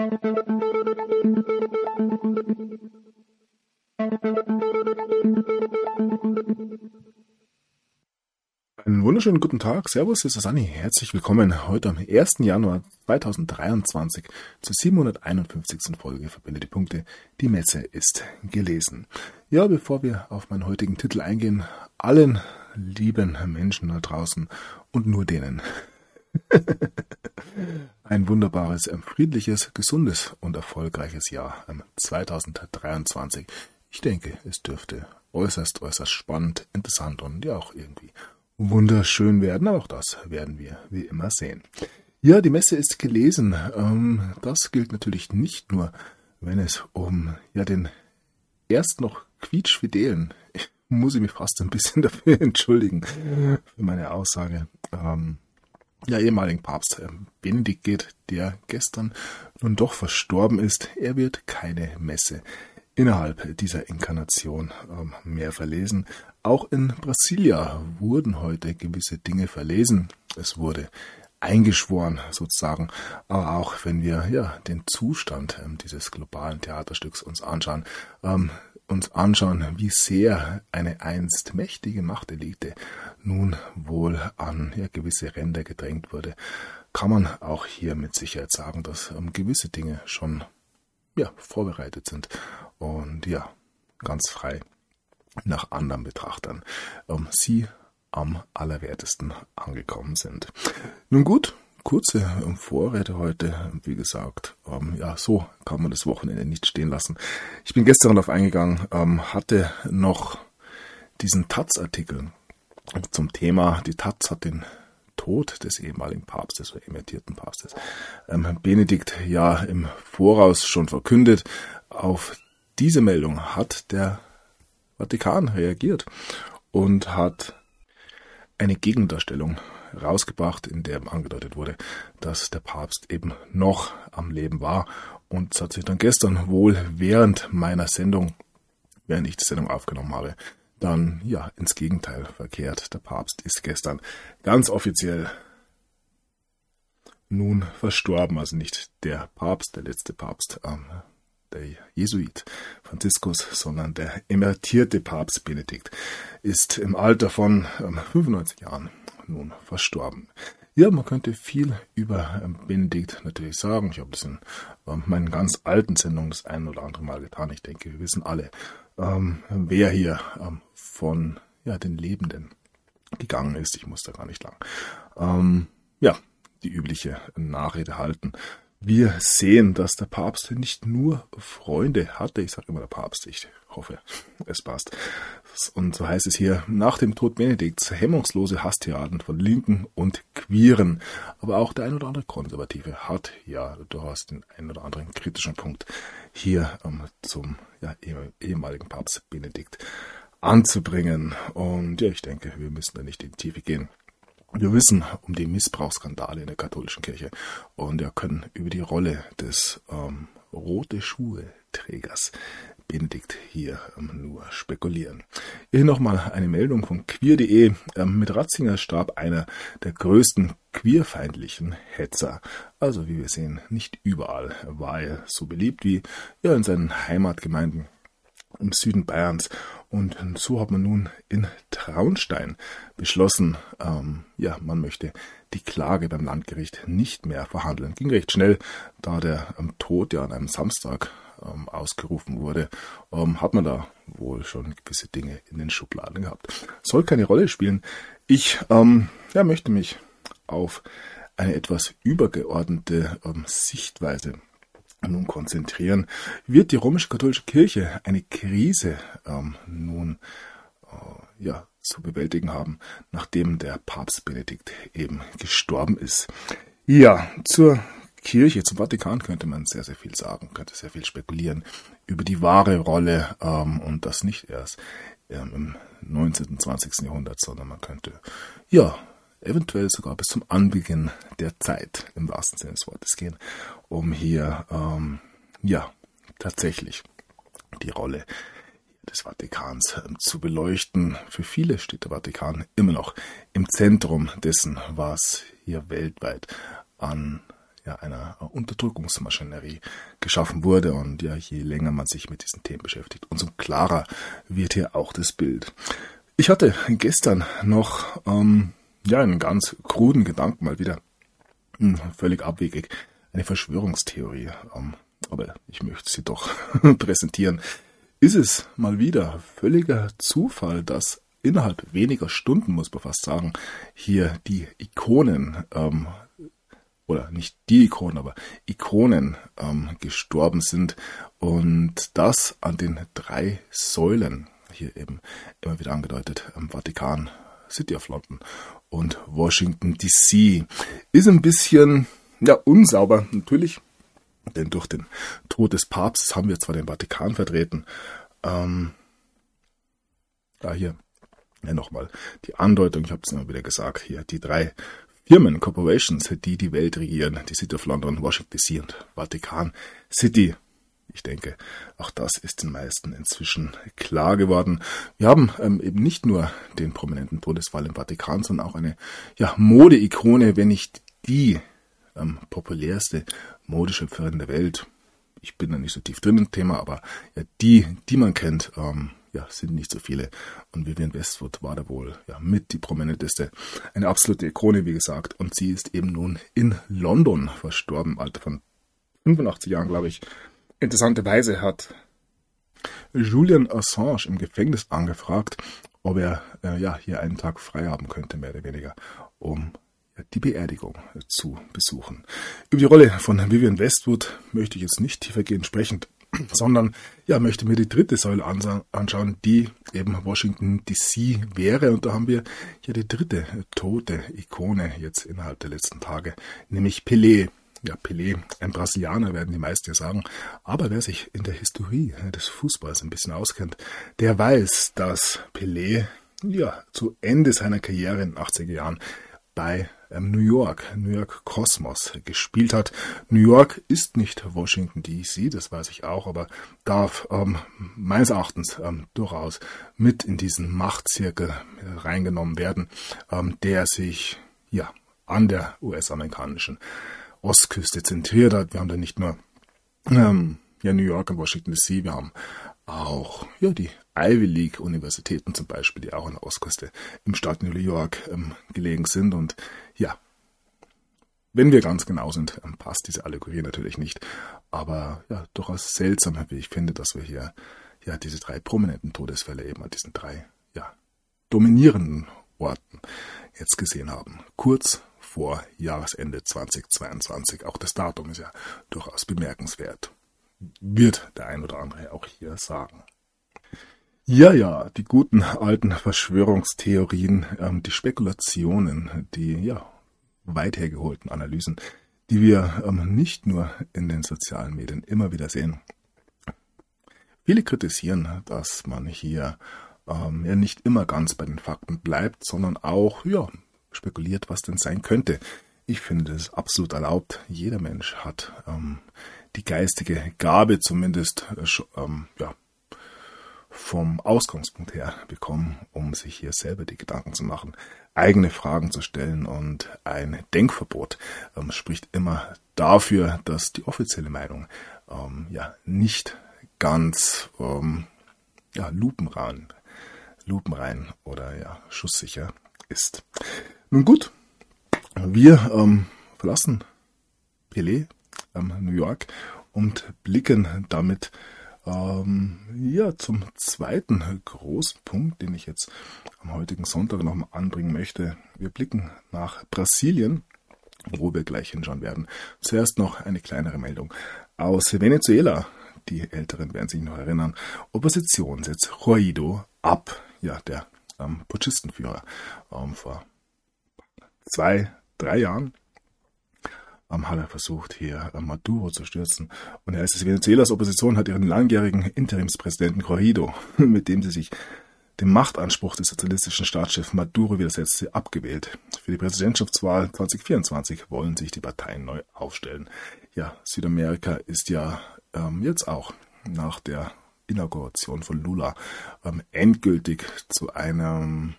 Einen wunderschönen guten Tag. Servus, es ist Anni. Herzlich willkommen heute am 1. Januar 2023 zur 751. Folge Verbinde die Punkte. Die Messe ist gelesen. Ja, bevor wir auf meinen heutigen Titel eingehen, allen lieben Menschen da draußen und nur denen. Ein wunderbares, friedliches, gesundes und erfolgreiches Jahr 2023. Ich denke, es dürfte äußerst, äußerst spannend, interessant und ja auch irgendwie wunderschön werden, aber auch das werden wir wie immer sehen. Ja, die Messe ist gelesen. Ähm, das gilt natürlich nicht nur, wenn es um ja den erst noch quietschfidelen, muss ich mich fast ein bisschen dafür entschuldigen für meine Aussage, ähm, ja, ehemaligen Papst ähm, Benedikt geht, der gestern nun doch verstorben ist. Er wird keine Messe innerhalb dieser Inkarnation ähm, mehr verlesen. Auch in Brasilia wurden heute gewisse Dinge verlesen. Es wurde eingeschworen sozusagen. Aber auch wenn wir ja den Zustand ähm, dieses globalen Theaterstücks uns anschauen, ähm, uns anschauen, wie sehr eine einst mächtige Machtelite nun wohl an ja, gewisse Ränder gedrängt wurde, kann man auch hier mit Sicherheit sagen, dass ähm, gewisse Dinge schon ja, vorbereitet sind und ja, ganz frei nach anderen Betrachtern ähm, sie am allerwertesten angekommen sind. Nun gut, kurze ähm, Vorräte heute, wie gesagt. Ähm, ja, so kann man das Wochenende nicht stehen lassen. Ich bin gestern darauf eingegangen, ähm, hatte noch diesen Taz-Artikel zum Thema, die Taz hat den Tod des ehemaligen Papstes oder emeritierten Papstes ähm, Benedikt ja im Voraus schon verkündet. Auf diese Meldung hat der Vatikan reagiert und hat eine Gegendarstellung rausgebracht, in der angedeutet wurde, dass der Papst eben noch am Leben war. Und es hat sich dann gestern wohl während meiner Sendung, während ich die Sendung aufgenommen habe, dann ja ins Gegenteil verkehrt. Der Papst ist gestern ganz offiziell nun verstorben, also nicht der Papst, der letzte Papst, ähm, der Jesuit Franziskus, sondern der emeritierte Papst Benedikt ist im Alter von ähm, 95 Jahren nun verstorben. Ja, man könnte viel über ähm, Benedikt natürlich sagen. Ich habe das in ähm, meinen ganz alten Sendungen das ein oder andere Mal getan. Ich denke, wir wissen alle, ähm, wer hier ähm, von ja, den Lebenden gegangen ist. Ich muss da gar nicht lang. Ähm, ja, die übliche Nachrede halten. Wir sehen, dass der Papst nicht nur Freunde hatte, ich sage immer der Papst, ich hoffe, es passt. Und so heißt es hier, nach dem Tod Benedikts hemmungslose Hasstiraden von Linken und Queeren. Aber auch der ein oder andere Konservative hat ja durchaus den ein oder anderen kritischen Punkt hier ähm, zum ja, ehemaligen Papst Benedikt anzubringen. Und ja, ich denke, wir müssen da nicht in die Tiefe gehen. Wir wissen um die Missbrauchsskandale in der katholischen Kirche und wir können über die Rolle des ähm, rote Schuhe Trägers Benedikt hier ähm, nur spekulieren. Hier nochmal eine Meldung von queer.de. Ähm, mit Ratzinger starb einer der größten queerfeindlichen Hetzer. Also wie wir sehen, nicht überall war er so beliebt wie ja, in seinen Heimatgemeinden im Süden Bayerns. Und so hat man nun in Traunstein beschlossen, ähm, ja, man möchte die Klage beim Landgericht nicht mehr verhandeln. Ging recht schnell, da der ähm, Tod ja an einem Samstag ähm, ausgerufen wurde, ähm, hat man da wohl schon gewisse Dinge in den Schubladen gehabt. Soll keine Rolle spielen. Ich ähm, ja, möchte mich auf eine etwas übergeordnete ähm, Sichtweise nun konzentrieren, wird die römisch-katholische Kirche eine Krise ähm, nun äh, ja, zu bewältigen haben, nachdem der Papst Benedikt eben gestorben ist. Ja, zur Kirche, zum Vatikan könnte man sehr, sehr viel sagen, könnte sehr viel spekulieren über die wahre Rolle ähm, und das nicht erst ähm, im 19. 20. Jahrhundert, sondern man könnte ja eventuell sogar bis zum Anbeginn der Zeit im wahrsten Sinne des Wortes gehen, um hier ähm, ja tatsächlich die Rolle des Vatikans äh, zu beleuchten. Für viele steht der Vatikan immer noch im Zentrum dessen, was hier weltweit an ja, einer Unterdrückungsmaschinerie geschaffen wurde. Und ja, je länger man sich mit diesen Themen beschäftigt, umso klarer wird hier auch das Bild. Ich hatte gestern noch ähm, ja einen ganz kruden Gedanken mal wieder, hm, völlig abwegig, eine Verschwörungstheorie. Ähm, aber ich möchte sie doch präsentieren. Ist es mal wieder völliger Zufall, dass innerhalb weniger Stunden, muss man fast sagen, hier die Ikonen, ähm, oder nicht die Ikonen, aber Ikonen ähm, gestorben sind und das an den drei Säulen, hier eben immer wieder angedeutet, am Vatikan, City of London und Washington DC. Ist ein bisschen ja, unsauber, natürlich, denn durch den Tod des Papstes haben wir zwar den Vatikan vertreten, ähm, ja, hier, ja, nochmal die Andeutung, ich habe es immer wieder gesagt, hier die drei Firmen, Corporations, die die Welt regieren, die City of London, Washington DC und Vatikan City. Ich denke, auch das ist den meisten inzwischen klar geworden. Wir haben ähm, eben nicht nur den prominenten Todesfall im Vatikan, sondern auch eine ja, Mode-Ikone, wenn nicht die ähm, populärste Modeschöpferin der Welt. Ich bin da nicht so tief drin im Thema, aber ja, die, die man kennt, ähm, ja, sind nicht so viele. Und Vivian Westwood war da wohl ja, mit die prominenteste. Eine absolute Ikone, wie gesagt. Und sie ist eben nun in London verstorben, Alter von 85 Jahren, glaube ich. Interessanterweise hat Julian Assange im Gefängnis angefragt, ob er äh, ja hier einen Tag frei haben könnte, mehr oder weniger, um die Beerdigung zu besuchen. Über die Rolle von Vivian Westwood möchte ich jetzt nicht tiefergehend sprechen, sondern ja, möchte mir die dritte Säule anschauen, die eben Washington DC wäre. Und da haben wir ja die dritte tote Ikone jetzt innerhalb der letzten Tage, nämlich Pelé. Ja, Pelé, ein Brasilianer, werden die meisten ja sagen. Aber wer sich in der Historie des Fußballs ein bisschen auskennt, der weiß, dass Pelé ja zu Ende seiner Karriere in den 80er Jahren bei ähm, New York, New York Cosmos gespielt hat. New York ist nicht Washington DC, das weiß ich auch, aber darf ähm, meines Erachtens ähm, durchaus mit in diesen Machtzirkel äh, reingenommen werden, ähm, der sich ja an der US-amerikanischen Ostküste zentriert hat. Wir haben da nicht nur ähm, ja, New York und Washington DC, wir haben auch ja, die Ivy League Universitäten zum Beispiel, die auch an der Ostküste im Staat New York ähm, gelegen sind. Und ja, wenn wir ganz genau sind, ähm, passt diese Allegorie natürlich nicht. Aber ja, durchaus seltsam, wie ich finde, dass wir hier ja diese drei prominenten Todesfälle eben an diesen drei ja, dominierenden Orten jetzt gesehen haben. Kurz vor Jahresende 2022. Auch das Datum ist ja durchaus bemerkenswert wird der ein oder andere auch hier sagen. Ja, ja, die guten alten Verschwörungstheorien, ähm, die Spekulationen, die ja weit hergeholten Analysen, die wir ähm, nicht nur in den sozialen Medien immer wieder sehen. Viele kritisieren, dass man hier ähm, ja nicht immer ganz bei den Fakten bleibt, sondern auch ja spekuliert, was denn sein könnte. Ich finde es absolut erlaubt. Jeder Mensch hat ähm, die geistige Gabe zumindest äh, ähm, ja, vom Ausgangspunkt her bekommen, um sich hier selber die Gedanken zu machen, eigene Fragen zu stellen und ein Denkverbot ähm, spricht immer dafür, dass die offizielle Meinung ähm, ja nicht ganz ähm, ja, lupenrein, lupenrein oder ja schusssicher ist. Nun gut, wir ähm, verlassen Pelé ähm, New York und blicken damit ähm, ja zum zweiten großen Punkt, den ich jetzt am heutigen Sonntag noch mal anbringen möchte. Wir blicken nach Brasilien, wo wir gleich hinschauen werden. Zuerst noch eine kleinere Meldung aus Venezuela. Die Älteren werden sich noch erinnern. Opposition setzt Juaido ab. Ja, der ähm, Putschistenführer ähm, vor zwei, drei Jahren hat er versucht, hier Maduro zu stürzen. Und er ist es, Venezuelas Opposition hat ihren langjährigen Interimspräsidenten Corrido, mit dem sie sich dem Machtanspruch des sozialistischen Staatschefs Maduro widersetzte, abgewählt. Für die Präsidentschaftswahl 2024 wollen sich die Parteien neu aufstellen. Ja, Südamerika ist ja ähm, jetzt auch nach der Inauguration von Lula ähm, endgültig zu einem,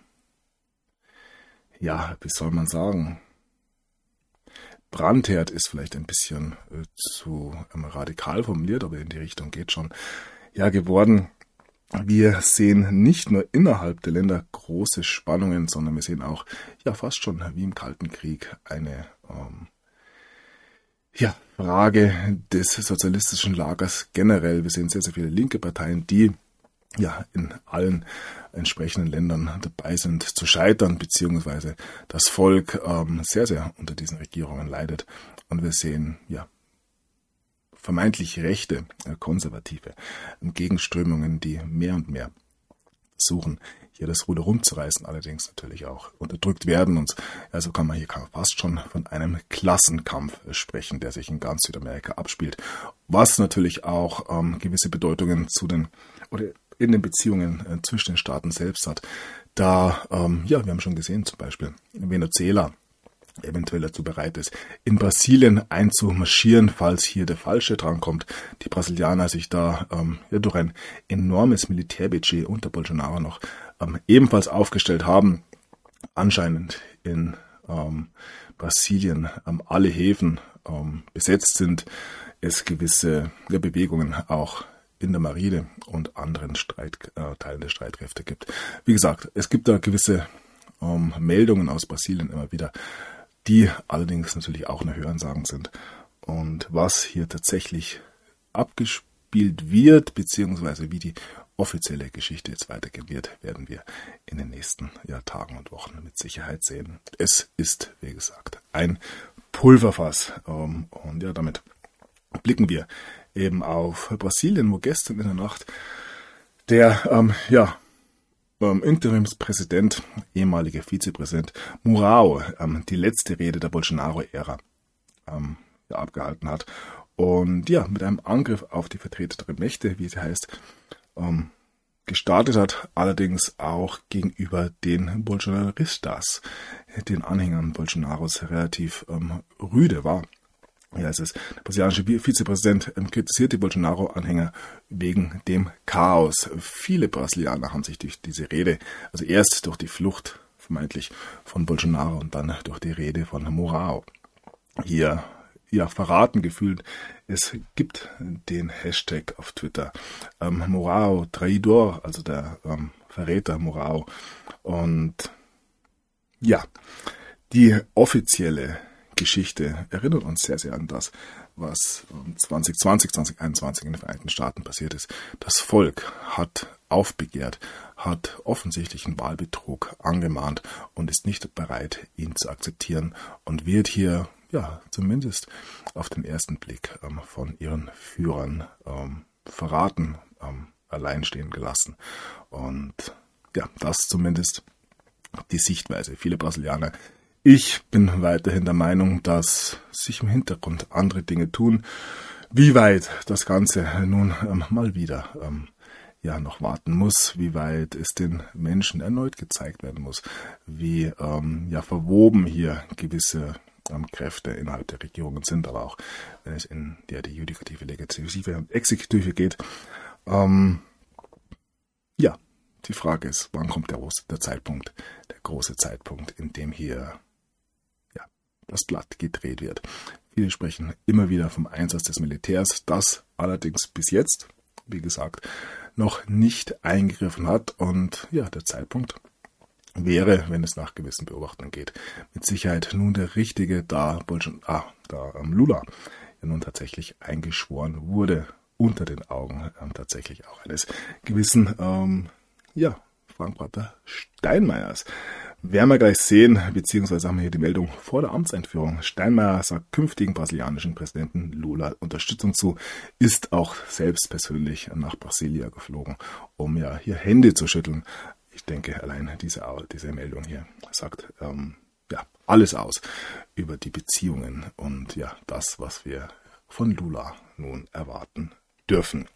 ja, wie soll man sagen, Brandherd ist vielleicht ein bisschen äh, zu ähm, radikal formuliert, aber in die Richtung geht schon ja geworden. Wir sehen nicht nur innerhalb der Länder große Spannungen, sondern wir sehen auch ja fast schon wie im Kalten Krieg eine ähm, ja, Frage des sozialistischen Lagers generell. Wir sehen sehr, sehr viele linke Parteien, die ja in allen entsprechenden Ländern dabei sind zu scheitern, beziehungsweise das Volk ähm, sehr, sehr unter diesen Regierungen leidet. Und wir sehen ja vermeintlich rechte, äh, konservative Gegenströmungen, die mehr und mehr suchen, hier das Ruder rumzureißen, allerdings natürlich auch unterdrückt werden. Und also kann man hier fast schon von einem Klassenkampf sprechen, der sich in ganz Südamerika abspielt, was natürlich auch ähm, gewisse Bedeutungen zu den oder in den Beziehungen äh, zwischen den Staaten selbst hat. Da, ähm, ja, wir haben schon gesehen, zum Beispiel Venezuela eventuell dazu bereit ist, in Brasilien einzumarschieren, falls hier der Falsche drankommt. Die Brasilianer sich da ähm, ja, durch ein enormes Militärbudget unter Bolsonaro noch ähm, ebenfalls aufgestellt haben. Anscheinend in ähm, Brasilien ähm, alle Häfen ähm, besetzt sind, es gewisse ja, Bewegungen auch in der Marine und anderen Streit, äh, Teilen der Streitkräfte gibt. Wie gesagt, es gibt da gewisse ähm, Meldungen aus Brasilien immer wieder, die allerdings natürlich auch eine Hörensagen sind. Und was hier tatsächlich abgespielt wird, beziehungsweise wie die offizielle Geschichte jetzt weitergehen wird, werden wir in den nächsten ja, Tagen und Wochen mit Sicherheit sehen. Es ist, wie gesagt, ein Pulverfass. Ähm, und ja, damit blicken wir eben auf Brasilien, wo gestern in der Nacht der ähm, ja, ähm, Interimspräsident, ehemaliger Vizepräsident Murao ähm, die letzte Rede der Bolsonaro-Ära ähm, ja, abgehalten hat. Und ja, mit einem Angriff auf die Vertreter Mächte, wie sie heißt, ähm, gestartet hat, allerdings auch gegenüber den Bolsonaristas, den Anhängern Bolsonaros relativ ähm, rüde war heißt es, der brasilianische Vizepräsident ähm, kritisiert die Bolsonaro-Anhänger wegen dem Chaos. Viele Brasilianer haben sich durch diese Rede, also erst durch die Flucht vermeintlich von Bolsonaro und dann durch die Rede von Morao hier ja verraten gefühlt. Es gibt den Hashtag auf Twitter ähm, Morao Traidor, also der ähm, Verräter Morao. Und ja, die offizielle Geschichte erinnert uns sehr, sehr an das, was 2020, 2021 in den Vereinigten Staaten passiert ist. Das Volk hat aufbegehrt, hat offensichtlichen Wahlbetrug angemahnt und ist nicht bereit, ihn zu akzeptieren und wird hier, ja, zumindest auf den ersten Blick ähm, von ihren Führern ähm, verraten, ähm, allein stehen gelassen. Und ja, das zumindest die Sichtweise. Viele Brasilianer ich bin weiterhin der Meinung, dass sich im Hintergrund andere Dinge tun. Wie weit das Ganze nun ähm, mal wieder ähm, ja noch warten muss, wie weit es den Menschen erneut gezeigt werden muss, wie ähm, ja verwoben hier gewisse Kräfte innerhalb der Regierungen sind, aber auch wenn es in der die Judikative, Legislative und Exekutive geht. Ähm, ja, die Frage ist, wann kommt der, der Zeitpunkt, der große Zeitpunkt, in dem hier das Blatt gedreht wird. Viele sprechen immer wieder vom Einsatz des Militärs, das allerdings bis jetzt, wie gesagt, noch nicht eingegriffen hat. Und ja, der Zeitpunkt wäre, wenn es nach gewissen Beobachtungen geht, mit Sicherheit nun der richtige, da, Bolschen, ah, da ähm, Lula ja nun tatsächlich eingeschworen wurde, unter den Augen ähm, tatsächlich auch eines gewissen, ähm, ja, Frank-Walter Steinmeiers. Werden wir gleich sehen, beziehungsweise haben wir hier die Meldung vor der Amtseinführung. Steinmeier sagt künftigen brasilianischen Präsidenten Lula Unterstützung zu, ist auch selbst persönlich nach Brasilia geflogen, um ja hier Hände zu schütteln. Ich denke, allein diese, diese Meldung hier sagt ähm, ja alles aus über die Beziehungen und ja das, was wir von Lula nun erwarten dürfen.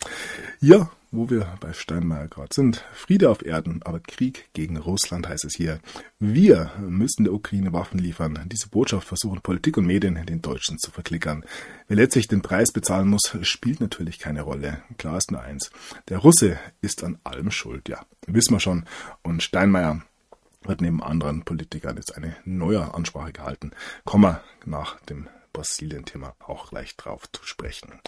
Ja, wo wir bei Steinmeier gerade sind. Friede auf Erden, aber Krieg gegen Russland heißt es hier. Wir müssen der Ukraine Waffen liefern. Diese Botschaft versuchen Politik und Medien den Deutschen zu verklickern. Wer letztlich den Preis bezahlen muss, spielt natürlich keine Rolle. Klar ist nur eins. Der Russe ist an allem schuld, ja. Wissen wir schon. Und Steinmeier wird neben anderen Politikern jetzt eine neue Ansprache gehalten. Kommen wir nach dem Brasilien-Thema auch gleich drauf zu sprechen.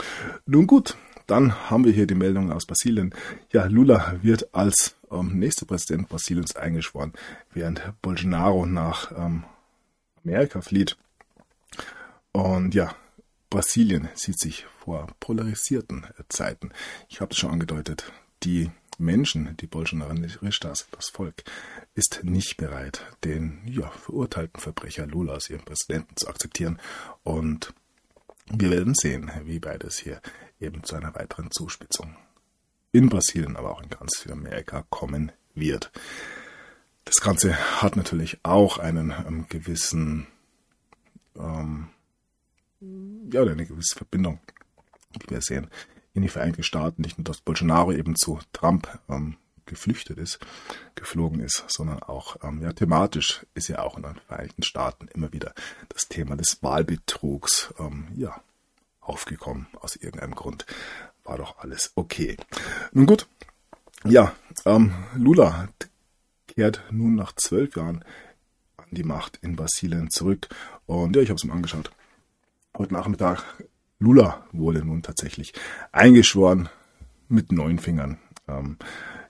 Nun gut, dann haben wir hier die Meldung aus Brasilien. Ja, Lula wird als ähm, nächster Präsident Brasiliens eingeschworen, während Bolsonaro nach ähm, Amerika flieht. Und ja, Brasilien sieht sich vor polarisierten Zeiten. Ich habe es schon angedeutet, die Menschen, die Bolsonaristas, das Volk, ist nicht bereit, den ja, verurteilten Verbrecher Lula als ihren Präsidenten zu akzeptieren. Und wir werden sehen, wie beides hier eben zu einer weiteren Zuspitzung in Brasilien, aber auch in ganz Südamerika kommen wird. Das Ganze hat natürlich auch einen ähm, gewissen, ähm, ja, eine gewisse Verbindung, wie wir sehen, in die Vereinigten Staaten. Nicht nur, dass Bolsonaro eben zu Trump ähm, geflüchtet ist, geflogen ist, sondern auch ähm, ja, thematisch ist ja auch in den Vereinigten Staaten immer wieder das Thema des Wahlbetrugs ähm, ja, aufgekommen. Aus irgendeinem Grund war doch alles okay. Nun gut, ja, ähm, Lula kehrt nun nach zwölf Jahren an die Macht in Brasilien zurück. Und ja, ich habe es mir angeschaut. Heute Nachmittag Lula wurde nun tatsächlich eingeschworen mit neun Fingern. Ähm,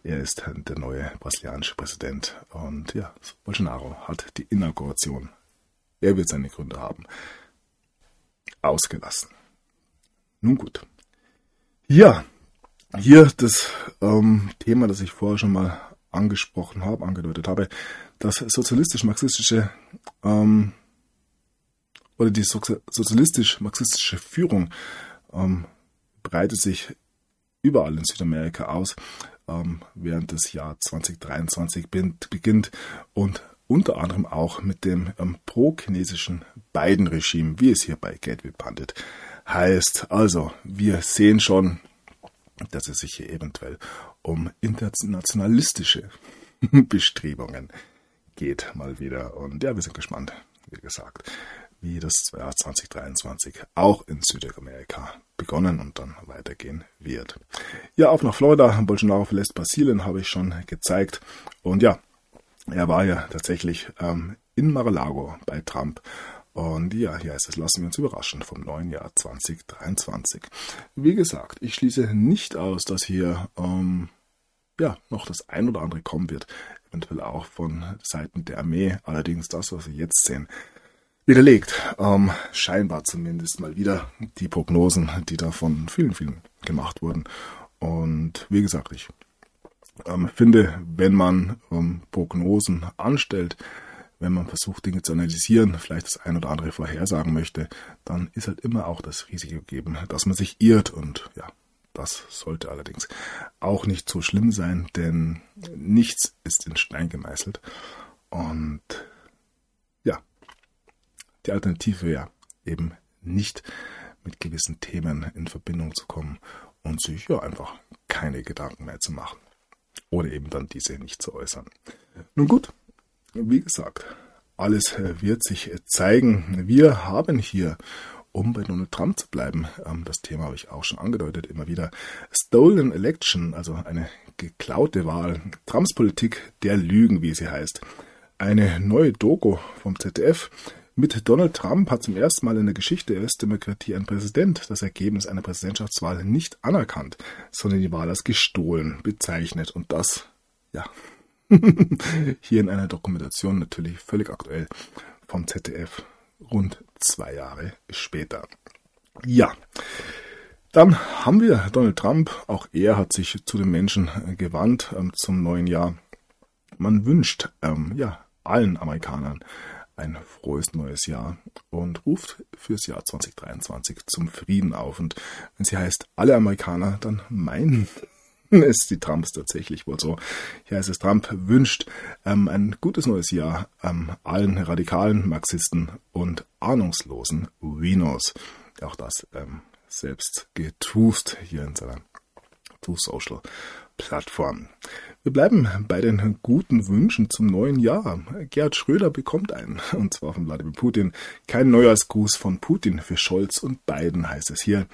er ist der neue brasilianische Präsident und ja, Bolsonaro hat die Inauguration, er wird seine Gründe haben, ausgelassen. Nun gut. Ja, hier das ähm, Thema, das ich vorher schon mal angesprochen habe, angedeutet habe, das sozialistisch-marxistische ähm, oder die sozialistisch-marxistische Führung ähm, breitet sich überall in Südamerika aus, ähm, während das Jahr 2023 beginnt und unter anderem auch mit dem ähm, pro-chinesischen Biden-Regime, wie es hier bei Gateway Pandit heißt. Also, wir sehen schon, dass es sich hier eventuell um internationalistische Bestrebungen geht mal wieder. Und ja, wir sind gespannt, wie gesagt wie das Jahr 2023 auch in Südamerika begonnen und dann weitergehen wird. Ja, auf nach Florida. Bolsonaro verlässt Brasilien, habe ich schon gezeigt. Und ja, er war ja tatsächlich ähm, in Mar-a-Lago bei Trump. Und ja, hier heißt es, lassen wir uns überraschen vom neuen Jahr 2023. Wie gesagt, ich schließe nicht aus, dass hier ähm, ja noch das ein oder andere kommen wird. Eventuell auch von Seiten der Armee. Allerdings das, was wir jetzt sehen, widerlegt. Ähm, scheinbar zumindest mal wieder die Prognosen, die da von vielen, vielen gemacht wurden. Und wie gesagt, ich ähm, finde, wenn man ähm, Prognosen anstellt, wenn man versucht, Dinge zu analysieren, vielleicht das ein oder andere vorhersagen möchte, dann ist halt immer auch das Risiko gegeben, dass man sich irrt. Und ja, das sollte allerdings auch nicht so schlimm sein, denn nichts ist in Stein gemeißelt. Und die Alternative wäre eben nicht mit gewissen Themen in Verbindung zu kommen und sich ja einfach keine Gedanken mehr zu machen. Oder eben dann diese nicht zu äußern. Nun gut, wie gesagt, alles wird sich zeigen. Wir haben hier, um bei Donald Trump zu bleiben, ähm, das Thema habe ich auch schon angedeutet, immer wieder Stolen Election, also eine geklaute Wahl, Trumps Politik der Lügen, wie sie heißt. Eine neue Doku vom ZDF mit Donald Trump hat zum ersten Mal in der Geschichte der US-Demokratie ein Präsident das Ergebnis einer Präsidentschaftswahl nicht anerkannt, sondern die Wahl als gestohlen bezeichnet. Und das, ja, hier in einer Dokumentation natürlich völlig aktuell vom ZDF rund zwei Jahre später. Ja, dann haben wir Donald Trump. Auch er hat sich zu den Menschen gewandt ähm, zum neuen Jahr. Man wünscht ähm, ja allen Amerikanern ein frohes neues Jahr und ruft fürs Jahr 2023 zum Frieden auf. Und wenn sie heißt alle Amerikaner, dann meinen es die Trumps tatsächlich wohl so. Hier heißt es, Trump wünscht ähm, ein gutes neues Jahr ähm, allen radikalen Marxisten und ahnungslosen Winos. Auch das ähm, selbst getust hier in seiner True Social Plattform. Wir bleiben bei den guten Wünschen zum neuen Jahr. Gerhard Schröder bekommt einen, und zwar von Wladimir Putin. Kein Neujahrsgruß von Putin für Scholz und Biden heißt es hier.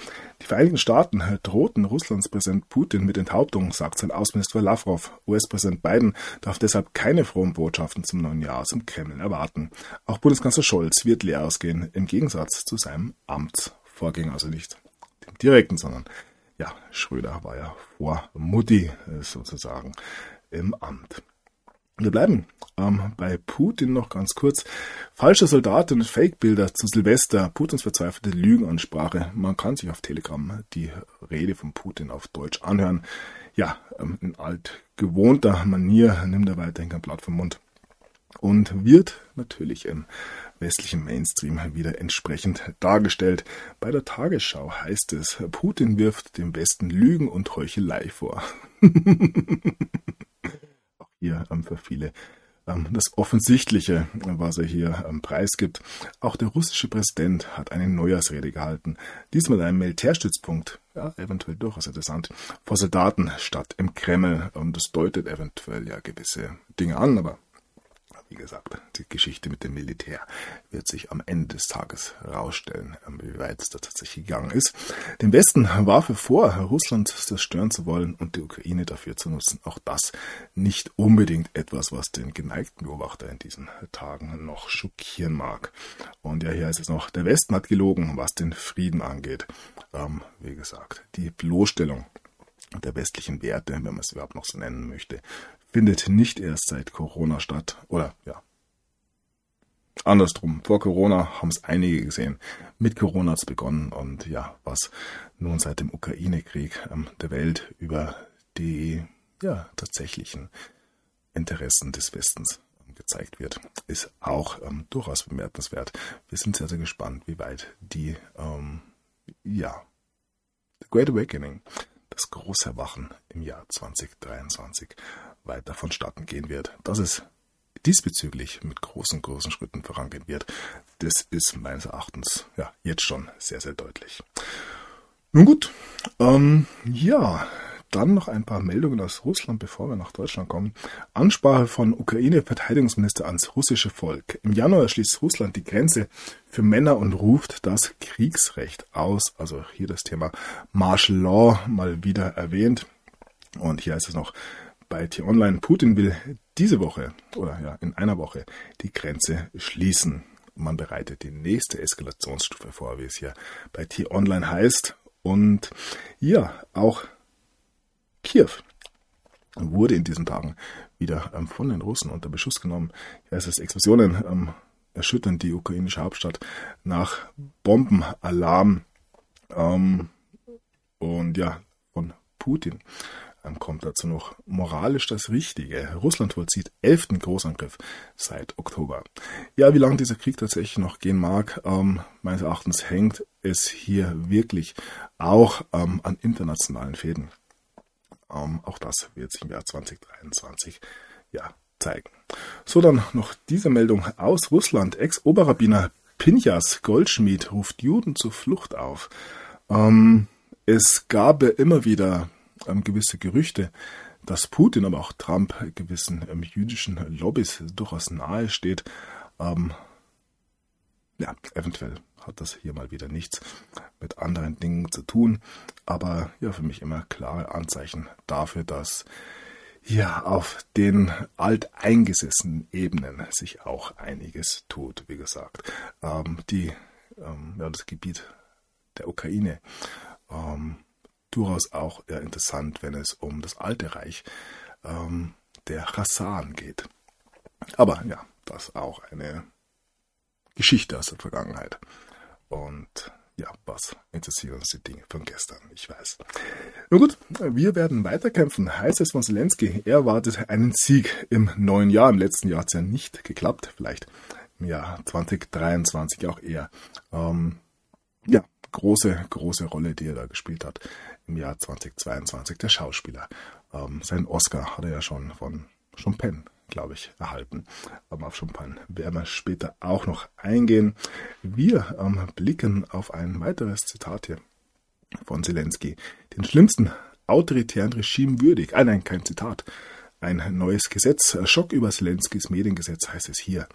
Die Vereinigten Staaten drohten Russlands Präsident Putin mit Enthauptung, sagt sein Außenminister Lavrov. US-Präsident Biden darf deshalb keine frohen Botschaften zum neuen Jahr dem Kreml erwarten. Auch Bundeskanzler Scholz wird leer ausgehen, im Gegensatz zu seinem Amtsvorgänger, also nicht dem direkten, sondern ja, Schröder war ja vor Mutti äh, sozusagen im Amt. Wir bleiben ähm, bei Putin noch ganz kurz. Falsche Soldaten und Fake-Bilder zu Silvester, Putins verzweifelte Lügenansprache. Man kann sich auf Telegram die Rede von Putin auf Deutsch anhören. Ja, ähm, in altgewohnter Manier nimmt er weiterhin kein Blatt vom Mund und wird natürlich im westlichen Mainstream wieder entsprechend dargestellt. Bei der Tagesschau heißt es, Putin wirft dem Westen Lügen und Heuchelei vor. Auch hier ähm, für viele ähm, das Offensichtliche, was er hier ähm, preisgibt. Auch der russische Präsident hat eine Neujahrsrede gehalten. Diesmal einem Militärstützpunkt, ja, eventuell durchaus interessant, vor Soldaten statt im Kreml. Das deutet eventuell ja gewisse Dinge an, aber wie gesagt, die Geschichte mit dem Militär wird sich am Ende des Tages herausstellen, wie weit es da tatsächlich gegangen ist. Dem Westen warf er vor, Russland zerstören zu wollen und die Ukraine dafür zu nutzen. Auch das nicht unbedingt etwas, was den geneigten Beobachter in diesen Tagen noch schockieren mag. Und ja, hier ist es noch, der Westen hat gelogen, was den Frieden angeht. Ähm, wie gesagt, die Bloßstellung der westlichen Werte, wenn man es überhaupt noch so nennen möchte, findet nicht erst seit Corona statt. Oder ja. Andersrum. Vor Corona haben es einige gesehen. Mit Corona hat es begonnen und ja, was nun seit dem Ukraine-Krieg ähm, der Welt über die ja, tatsächlichen Interessen des Westens ähm, gezeigt wird, ist auch ähm, durchaus bemerkenswert. Wir sind sehr, sehr gespannt, wie weit die, ähm, ja, The Great Awakening, das große Erwachen im Jahr 2023 weiter vonstatten gehen wird. Dass es diesbezüglich mit großen, großen Schritten vorangehen wird, das ist meines Erachtens ja jetzt schon sehr, sehr deutlich. Nun gut, ähm, ja, dann noch ein paar Meldungen aus Russland, bevor wir nach Deutschland kommen. Ansprache von Ukraine-Verteidigungsminister ans russische Volk. Im Januar schließt Russland die Grenze für Männer und ruft das Kriegsrecht aus. Also hier das Thema Martial Law mal wieder erwähnt. Und hier heißt es noch, bei T-Online, Putin will diese Woche oder ja, in einer Woche die Grenze schließen. Man bereitet die nächste Eskalationsstufe vor, wie es hier bei T-Online heißt. Und ja, auch Kiew wurde in diesen Tagen wieder ähm, von den Russen unter Beschuss genommen. Heißt es, Explosionen ähm, erschüttern die ukrainische Hauptstadt nach Bombenalarm. Ähm, und ja, von Putin dann kommt dazu noch moralisch das Richtige. Russland vollzieht elften Großangriff seit Oktober. Ja, wie lange dieser Krieg tatsächlich noch gehen mag, ähm, meines Erachtens hängt es hier wirklich auch ähm, an internationalen Fäden. Ähm, auch das wird sich im Jahr 2023 ja, zeigen. So, dann noch diese Meldung aus Russland. Ex-Oberrabbiner Pinchas Goldschmied ruft Juden zur Flucht auf. Ähm, es gab immer wieder ähm, gewisse Gerüchte, dass Putin, aber auch Trump gewissen ähm, jüdischen Lobbys durchaus nahe steht. Ähm, ja, eventuell hat das hier mal wieder nichts mit anderen Dingen zu tun, aber ja, für mich immer klare Anzeichen dafür, dass ja auf den alteingesessenen Ebenen sich auch einiges tut, wie gesagt. Ähm, die, ähm, ja, das Gebiet der Ukraine ähm, durchaus auch interessant, wenn es um das alte Reich ähm, der Hassan geht. Aber ja, das ist auch eine Geschichte aus der Vergangenheit. Und ja, was interessieren uns die Dinge von gestern? Ich weiß. Nun gut, wir werden weiterkämpfen, heißt es von Zelensky. Er wartet einen Sieg im neuen Jahr. Im letzten Jahr hat es ja nicht geklappt. Vielleicht im Jahr 2023 auch eher. Ähm, ja, große, große Rolle, die er da gespielt hat im Jahr 2022, der Schauspieler. Ähm, seinen Oscar hat er ja schon von Champagne, glaube ich, erhalten. Aber auf Champagne werden wir später auch noch eingehen. Wir ähm, blicken auf ein weiteres Zitat hier von Zelensky. Den schlimmsten autoritären Regime würdig. Ah nein, kein Zitat. Ein neues Gesetz. Schock über Zelenskis Mediengesetz heißt es hier.